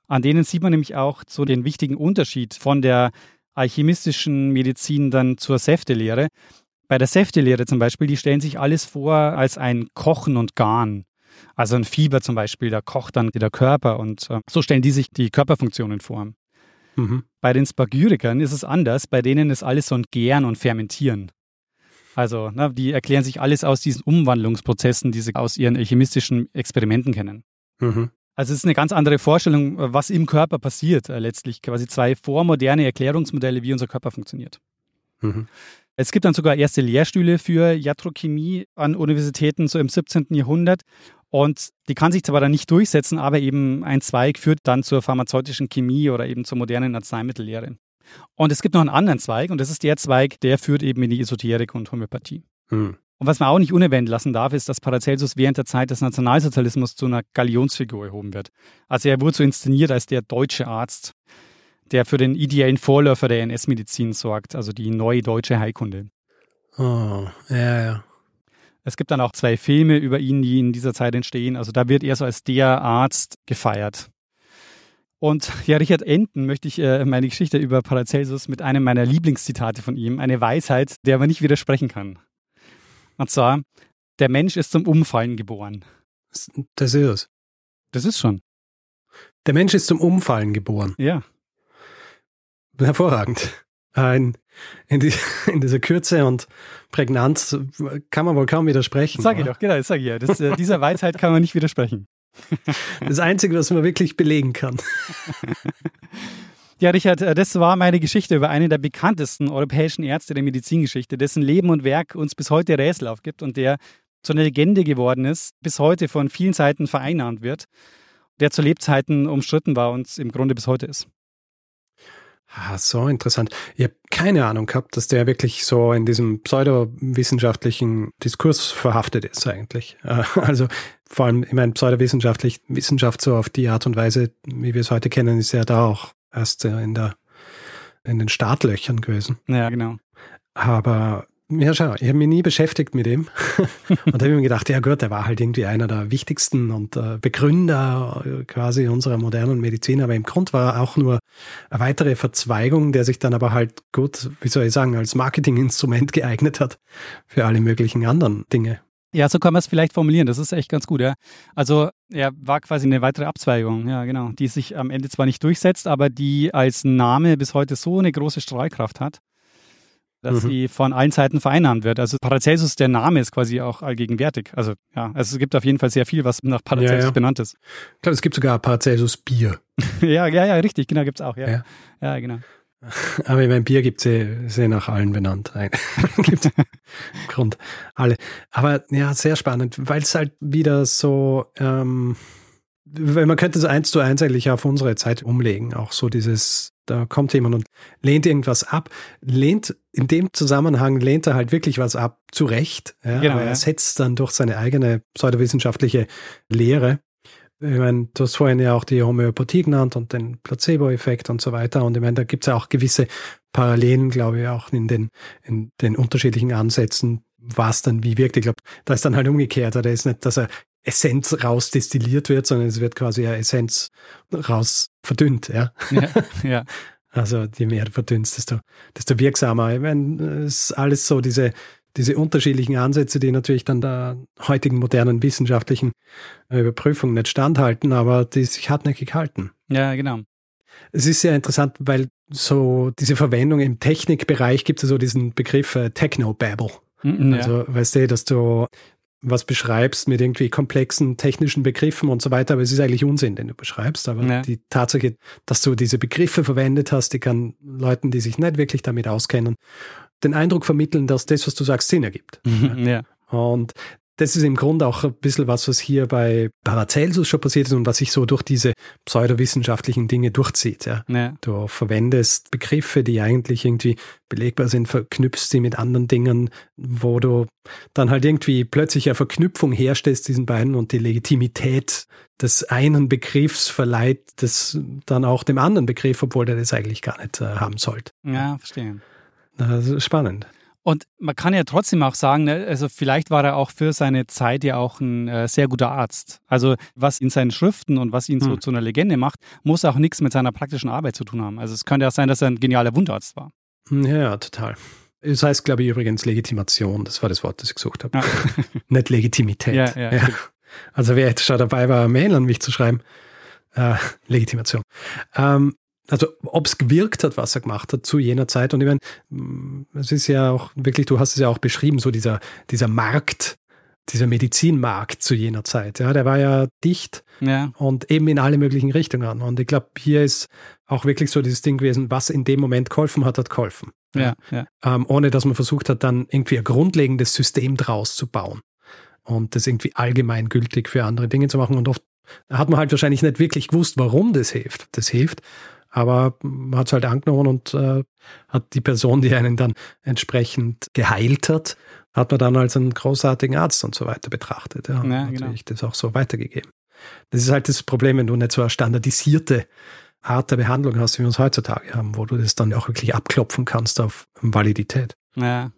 An denen sieht man nämlich auch so den wichtigen Unterschied von der alchemistischen Medizin dann zur Säftelehre. Bei der Säftelehre zum Beispiel, die stellen sich alles vor als ein Kochen und Garen. Also ein Fieber zum Beispiel, da kocht dann der Körper und äh, so stellen die sich die Körperfunktionen vor. Mhm. Bei den Spagyrikern ist es anders, bei denen ist alles so ein Gären und Fermentieren. Also, ne, die erklären sich alles aus diesen Umwandlungsprozessen, die sie aus ihren alchemistischen Experimenten kennen. Mhm. Also es ist eine ganz andere Vorstellung, was im Körper passiert, äh, letztlich quasi zwei vormoderne Erklärungsmodelle, wie unser Körper funktioniert. Mhm. Es gibt dann sogar erste Lehrstühle für Iatrochemie an Universitäten so im 17. Jahrhundert. Und die kann sich zwar dann nicht durchsetzen, aber eben ein Zweig führt dann zur pharmazeutischen Chemie oder eben zur modernen Arzneimittellehre. Und es gibt noch einen anderen Zweig und das ist der Zweig, der führt eben in die Esoterik und Homöopathie. Hm. Und was man auch nicht unerwähnt lassen darf, ist, dass Paracelsus während der Zeit des Nationalsozialismus zu einer Galionsfigur erhoben wird. Also er wurde so inszeniert als der deutsche Arzt, der für den ideellen Vorläufer der NS-Medizin sorgt, also die neue deutsche Heilkunde. Oh, ja, ja. Es gibt dann auch zwei Filme über ihn, die in dieser Zeit entstehen. Also da wird er so als der Arzt gefeiert. Und ja, Richard Enten möchte ich äh, meine Geschichte über Paracelsus mit einem meiner Lieblingszitate von ihm, eine Weisheit, der man nicht widersprechen kann. Und zwar, der Mensch ist zum Umfallen geboren. Das ist es. Das ist schon. Der Mensch ist zum Umfallen geboren. Ja. Hervorragend. Ein, in, die, in, dieser Kürze und Prägnanz kann man wohl kaum widersprechen. Sag ich doch, genau, das sage ich ja. Das, äh, dieser Weisheit kann man nicht widersprechen. Das Einzige, was man wirklich belegen kann. Ja, Richard, äh, das war meine Geschichte über einen der bekanntesten europäischen Ärzte der Medizingeschichte, dessen Leben und Werk uns bis heute Rätsel aufgibt und der zu einer Legende geworden ist, bis heute von vielen Seiten vereinnahmt wird, der zu Lebzeiten umstritten war und im Grunde bis heute ist. Ah, so interessant. Ich habe keine Ahnung gehabt, dass der wirklich so in diesem pseudowissenschaftlichen Diskurs verhaftet ist eigentlich. Äh, also vor allem, ich meine, pseudowissenschaftlich, Wissenschaft so auf die Art und Weise, wie wir es heute kennen, ist ja da auch erst in der in den Startlöchern gewesen. Ja, genau. Aber ja, schau, ich habe mich nie beschäftigt mit ihm und habe mir gedacht, ja gut, er war halt irgendwie einer der wichtigsten und äh, Begründer äh, quasi unserer modernen Medizin, aber im Grund war er auch nur eine weitere Verzweigung, der sich dann aber halt gut, wie soll ich sagen, als Marketinginstrument geeignet hat für alle möglichen anderen Dinge. Ja, so kann man es vielleicht formulieren. Das ist echt ganz gut, ja. Also er war quasi eine weitere Abzweigung, ja, genau, die sich am Ende zwar nicht durchsetzt, aber die als Name bis heute so eine große Strahlkraft hat dass mhm. sie von allen Seiten vereinnahmt wird. Also Paracelsus, der Name ist quasi auch allgegenwärtig. Also ja, also es gibt auf jeden Fall sehr viel, was nach Paracelsus ja, ja. benannt ist. Ich glaube, es gibt sogar Paracelsus Bier. ja, ja, ja, richtig, genau, gibt's auch, ja. Ja, ja genau. Aber ich meine, Bier gibt's eh, sehr nach allen benannt. gibt Grund alle. Aber ja, sehr spannend, weil es halt wieder so, ähm, weil man könnte es eins zu eins eigentlich auf unsere Zeit umlegen. Auch so dieses da kommt jemand und lehnt irgendwas ab, lehnt in dem Zusammenhang lehnt er halt wirklich was ab, zu Recht. Ja, genau, aber er setzt dann durch seine eigene pseudowissenschaftliche Lehre. Ich meine, du hast vorhin ja auch die Homöopathie genannt und den Placebo-Effekt und so weiter. Und ich meine, da gibt es ja auch gewisse Parallelen, glaube ich, auch in den, in den unterschiedlichen Ansätzen, was dann wie wirkt. Ich glaube, da ist dann halt umgekehrt. Da ist nicht, dass er Essenz rausdestilliert wird, sondern es wird quasi ja Essenz raus verdünnt, ja. ja, ja. Also je mehr du verdünnst, desto, desto wirksamer. Ich meine, es ist alles so diese, diese unterschiedlichen Ansätze, die natürlich dann der heutigen modernen wissenschaftlichen Überprüfung nicht standhalten, aber die sich hartnäckig halten. Ja, genau. Es ist sehr interessant, weil so diese Verwendung im Technikbereich gibt es so diesen Begriff äh, Technobabble. Mhm, ja. Also, weißt du, dass du was beschreibst mit irgendwie komplexen technischen Begriffen und so weiter, aber es ist eigentlich Unsinn, den du beschreibst. Aber ja. die Tatsache, dass du diese Begriffe verwendet hast, die kann Leuten, die sich nicht wirklich damit auskennen, den Eindruck vermitteln, dass das, was du sagst, Sinn ergibt. Ja. Und das ist im Grunde auch ein bisschen was, was hier bei Paracelsus schon passiert ist und was sich so durch diese pseudowissenschaftlichen Dinge durchzieht. Ja. ja. Du verwendest Begriffe, die eigentlich irgendwie belegbar sind, verknüpfst sie mit anderen Dingen, wo du dann halt irgendwie plötzlich eine Verknüpfung herstellst diesen beiden und die Legitimität des einen Begriffs verleiht das dann auch dem anderen Begriff, obwohl der das eigentlich gar nicht äh, haben sollte. Ja, verstehe. Das ist spannend. Und man kann ja trotzdem auch sagen, ne, also vielleicht war er auch für seine Zeit ja auch ein äh, sehr guter Arzt. Also was in seinen Schriften und was ihn hm. so zu einer Legende macht, muss auch nichts mit seiner praktischen Arbeit zu tun haben. Also es könnte auch sein, dass er ein genialer Wundarzt war. Hm, ja, ja total. Das heißt, glaube ich, übrigens Legitimation. Das war das Wort, das ich gesucht habe. Ja. Nicht Legitimität. Ja, ja, ja. Also wer jetzt schon dabei war, Mail an mich zu schreiben, äh, Legitimation. Ähm, also ob es gewirkt hat, was er gemacht hat zu jener Zeit. Und ich meine, es ist ja auch wirklich, du hast es ja auch beschrieben, so dieser, dieser Markt, dieser Medizinmarkt zu jener Zeit. Ja, der war ja dicht ja. und eben in alle möglichen Richtungen. Und ich glaube, hier ist auch wirklich so dieses Ding gewesen, was in dem Moment geholfen hat, hat geholfen. Ja, ja. Ähm, ohne dass man versucht hat, dann irgendwie ein grundlegendes System draus zu bauen und das irgendwie allgemeingültig für andere Dinge zu machen. Und oft hat man halt wahrscheinlich nicht wirklich gewusst, warum das hilft. Das hilft, aber man hat es halt angenommen und äh, hat die Person, die einen dann entsprechend geheilt hat, hat man dann als einen großartigen Arzt und so weiter betrachtet. Ja, Ja, und genau. natürlich das auch so weitergegeben. Das ist halt das Problem, wenn du nicht so eine standardisierte Art der Behandlung hast, wie wir es heutzutage haben, wo du das dann auch wirklich abklopfen kannst auf Validität. Ja.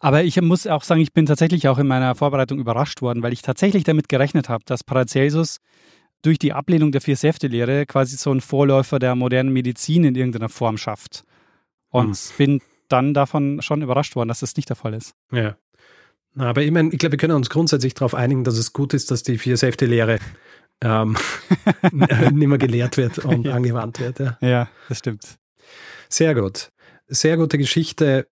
Aber ich muss auch sagen, ich bin tatsächlich auch in meiner Vorbereitung überrascht worden, weil ich tatsächlich damit gerechnet habe, dass Paracelsus durch die Ablehnung der Vier-Säfte-Lehre quasi so ein Vorläufer der modernen Medizin in irgendeiner Form schafft. Und bin dann davon schon überrascht worden, dass das nicht der Fall ist. Ja. Aber ich meine, ich glaube, wir können uns grundsätzlich darauf einigen, dass es gut ist, dass die Vier-Säfte-Lehre ähm, nicht mehr gelehrt wird und Ja. angewandt wird. Ja. Ja, das stimmt. Sehr gut. Sehr gute Geschichte.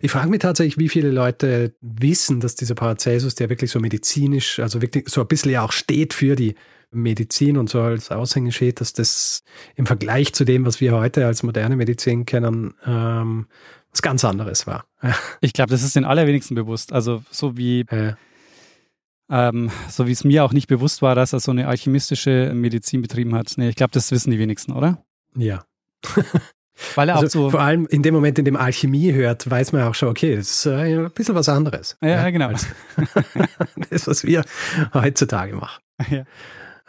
Ich frage mich tatsächlich, wie viele Leute wissen, dass dieser Paracelsus, der wirklich so medizinisch, also wirklich so ein bisschen ja auch steht für die Medizin und so als Aushängeschild, dass das im Vergleich zu dem, was wir heute als moderne Medizin kennen, ähm, was ganz anderes war. Ich glaube, das ist den allerwenigsten bewusst. Also so wie Äh, ähm, so wie es mir auch nicht bewusst war, dass er so eine alchemistische Medizin betrieben hat. Nee, ich glaube, das wissen die wenigsten, oder? ja. Weil er Also auch so. Vor allem in dem Moment, in dem Alchemie hört, weiß man auch schon, okay, das ist äh, ein bisschen was anderes. Ja, ja, genau. das, was wir heutzutage machen. Ja.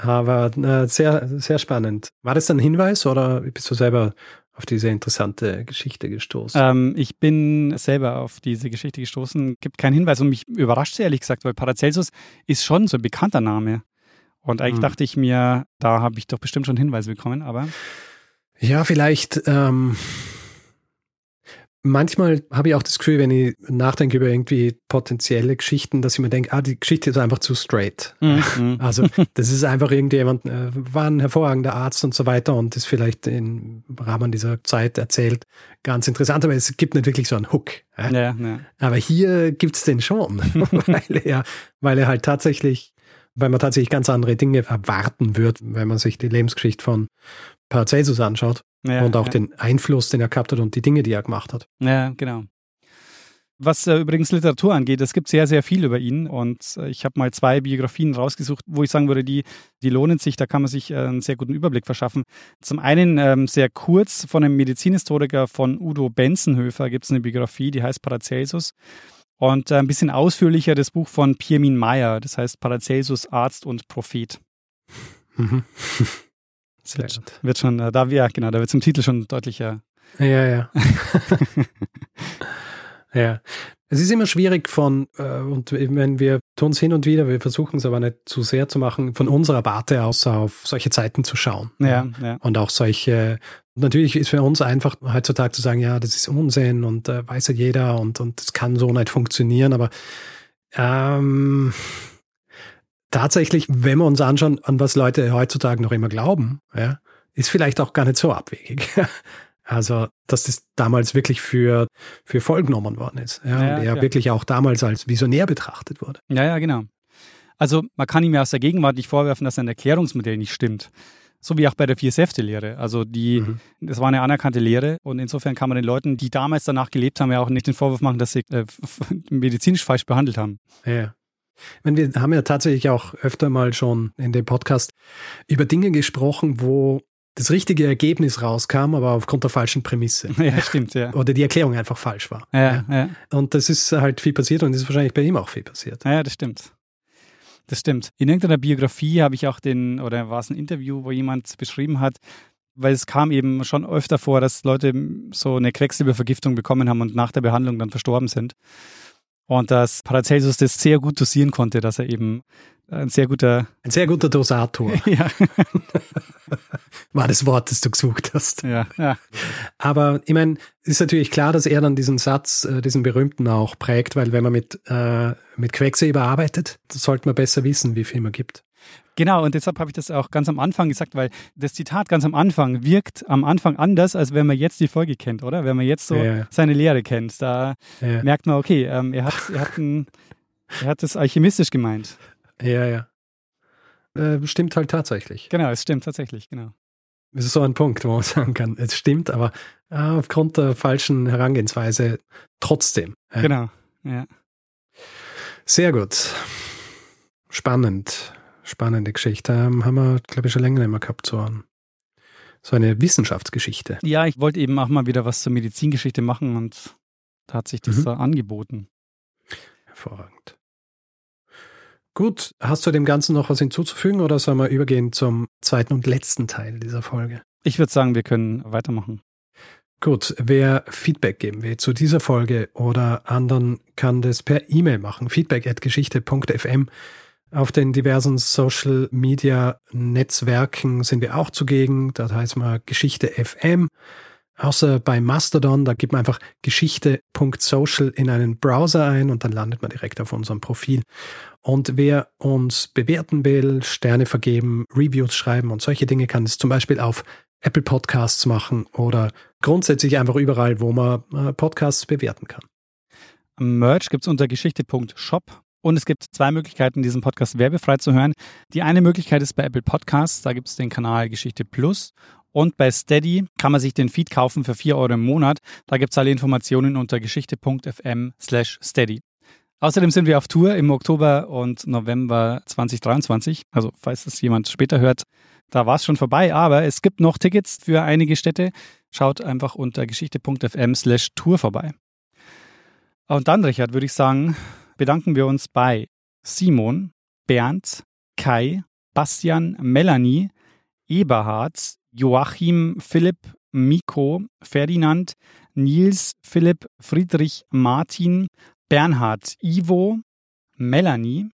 Aber äh, sehr, sehr spannend. War das ein Hinweis oder bist du selber auf diese interessante Geschichte gestoßen? Ähm, ich bin selber auf diese Geschichte gestoßen, gibt keinen Hinweis und mich überrascht sie ehrlich gesagt, weil Paracelsus ist schon so ein bekannter Name. Und eigentlich Hm. dachte ich mir, da habe ich doch bestimmt schon Hinweise bekommen, aber Ja, vielleicht. Ähm, manchmal habe ich auch das Gefühl, wenn ich nachdenke über irgendwie potenzielle Geschichten, dass ich mir denke, ah, die Geschichte ist einfach zu straight. Mhm. Also das ist einfach irgendjemand, äh, war ein hervorragender Arzt und so weiter und ist vielleicht im Rahmen dieser Zeit erzählt ganz interessant, aber es gibt nicht wirklich so einen Hook. Ja? ja, ja. Aber hier gibt's den schon, weil er, weil er halt tatsächlich, weil man tatsächlich ganz andere Dinge erwarten wird, wenn man sich die Lebensgeschichte von Paracelsus anschaut ja, und auch ja. den Einfluss, den er gehabt hat und die Dinge, die er gemacht hat. Ja, genau. Was äh, übrigens Literatur angeht, es gibt sehr, sehr viel über ihn und äh, ich habe mal zwei Biografien rausgesucht, wo ich sagen würde, die, die lohnen sich, da kann man sich äh, einen sehr guten Überblick verschaffen. Zum einen ähm, sehr kurz von einem Medizinhistoriker von Udo Benzenhöfer gibt es eine Biografie, die heißt Paracelsus. Und äh, ein bisschen ausführlicher das Buch von Pirmin Meyer, das heißt Paracelsus, Arzt und Prophet. Mhm. Sehr Wird, gut. wird schon, äh, da, ja, genau, da wird zum Titel schon deutlicher. Ja, ja. ja. Es ist immer schwierig von, äh, und meine, wir tun es hin und wieder, wir versuchen es aber nicht zu sehr zu machen, von unserer Warte aus auf solche Zeiten zu schauen. Ja, ja. Und auch solche, natürlich ist für uns einfach heutzutage zu sagen, ja, das ist Unsinn und äh, weiß ja jeder und, und das kann so nicht funktionieren, aber ähm, tatsächlich, wenn wir uns anschauen, an was Leute heutzutage noch immer glauben, ja, ist vielleicht auch gar nicht so abwegig. Also, dass das damals wirklich für, für voll genommen worden ist. Ja, Ja, und er klar. wirklich auch damals als visionär betrachtet wurde. Ja, ja, genau. Also man kann ihm ja aus der Gegenwart nicht vorwerfen, dass sein Erklärungsmodell nicht stimmt. So wie auch bei der Vier-Säfte-Lehre. Also die, Mhm. das war eine anerkannte Lehre und insofern kann man den Leuten, die damals danach gelebt haben, ja auch nicht den Vorwurf machen, dass sie äh, medizinisch falsch behandelt haben. Ja. Meine, wir haben ja tatsächlich auch öfter mal schon in dem Podcast über Dinge gesprochen, wo das richtige Ergebnis rauskam, aber aufgrund der falschen Prämisse. ja, stimmt, ja. Oder die Erklärung einfach falsch war. Ja, ja, Und das ist halt viel passiert und das ist wahrscheinlich bei ihm auch viel passiert. ja, das stimmt. Das stimmt. In irgendeiner Biografie habe ich auch den, oder war es ein Interview, wo jemand beschrieben hat, weil es kam eben schon öfter vor, dass Leute so eine Quecksilbervergiftung bekommen haben und nach der Behandlung dann verstorben sind. Und dass Paracelsus das sehr gut dosieren konnte, dass er eben ein sehr guter, Ein sehr guter Dosator ja, war das Wort, das du gesucht hast. ja, ja, Aber ich meine, ist natürlich klar, dass er dann diesen Satz, äh, diesen berühmten auch prägt, weil wenn man mit, äh, mit Quecksilber arbeitet, sollte man besser wissen, wie viel man gibt. Genau, und deshalb habe ich das auch ganz am Anfang gesagt, weil das Zitat ganz am Anfang wirkt am Anfang anders, als wenn man jetzt die Folge kennt, oder? Wenn man jetzt so Ja. seine Lehre kennt. Da Ja, merkt man, okay, ähm, er, hat, er, hat ein, er hat das alchemistisch gemeint. ja. ja. Äh, stimmt halt tatsächlich. Genau, es stimmt tatsächlich, genau. Das ist so ein Punkt, wo man sagen kann, es stimmt, aber Ah, aufgrund der falschen Herangehensweise trotzdem. Genau, ja. Sehr gut. Spannend. Spannende Geschichte. Ähm, haben wir, glaube ich, schon länger nicht mehr gehabt, so, so eine Wissenschaftsgeschichte. Ja, ich wollte eben auch mal wieder was zur Medizingeschichte machen und da hat sich das Mhm. da angeboten. Hervorragend. Gut, hast du dem Ganzen noch was hinzuzufügen oder sollen wir übergehen zum zweiten und letzten Teil dieser Folge? Ich würde sagen, wir können weitermachen. Gut, wer Feedback geben will zu dieser Folge oder anderen, kann das per E-Mail machen. Feedback at geschichte.fm. Auf den diversen Social Media Netzwerken sind wir auch zugegen. Da heißt man Geschichte FM. Außer bei Mastodon, da gibt man einfach geschichte.social in einen Browser ein und dann landet man direkt auf unserem Profil. Und wer uns bewerten will, Sterne vergeben, Reviews schreiben und solche Dinge, kann es zum Beispiel auf Apple Podcasts machen oder grundsätzlich einfach überall, wo man äh, Podcasts bewerten kann. Merch gibt es unter geschichte.shop und es gibt zwei Möglichkeiten, diesen Podcast werbefrei zu hören. Die eine Möglichkeit ist bei Apple Podcasts, da gibt es den Kanal Geschichte Plus. Und bei Steady kann man sich den Feed kaufen für 4 Euro im Monat. Da gibt es alle Informationen unter geschichte.fm slash steady. Außerdem sind wir auf Tour im Oktober und November 2023. Also falls das jemand später hört, da war es schon vorbei. Aber es gibt noch Tickets für einige Städte. Schaut einfach unter geschichte.fm slash Tour vorbei. Und dann, Richard, würde ich sagen, bedanken wir uns bei Simon, Bernd, Kai, Bastian, Melanie, Eberhard, Joachim, Philipp, Miko, Ferdinand, Nils, Philipp, Friedrich, Martin, Bernhard, Ivo, Melanie,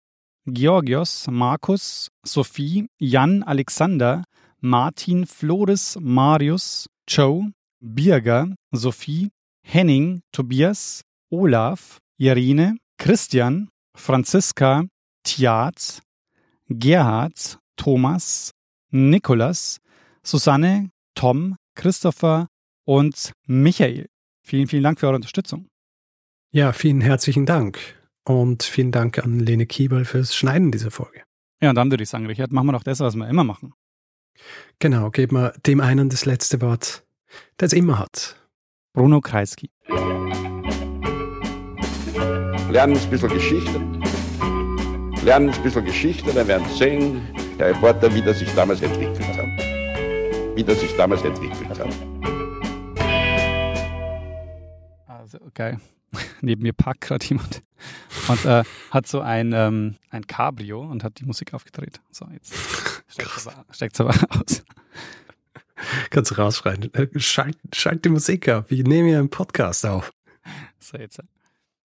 Georgios, Markus, Sophie, Jan, Alexander, Martin, Floris, Marius, Joe, Birger, Sophie, Henning, Tobias, Olaf, Irene, Christian, Franziska, Tiat, Gerhard, Thomas, Nikolas, Susanne, Tom, Christopher und Michael. Vielen, vielen Dank für eure Unterstützung. Ja, vielen herzlichen Dank und vielen Dank an Lene Kiebel fürs Schneiden dieser Folge. Ja, und dann würde ich sagen, Richard, machen wir doch das, was wir immer machen. Genau, geben wir dem einen das letzte Wort, der es immer hat. Bruno Kreisky. Lernen ein bisschen Geschichte. Lernen ein bisschen Geschichte, dann werden Sie sehen, der Reporter, wie das sich damals entwickelt hat. Wie das sich damals entwickelt hat. Also, geil. Neben mir parkt gerade jemand und äh, hat so ein, ähm, ein Cabrio und hat die Musik aufgedreht. So, jetzt steigt es aber, aber aus. Kannst du rausschreien. Schalt, schalt die Musik auf. Ich nehme hier einen Podcast auf. So, jetzt.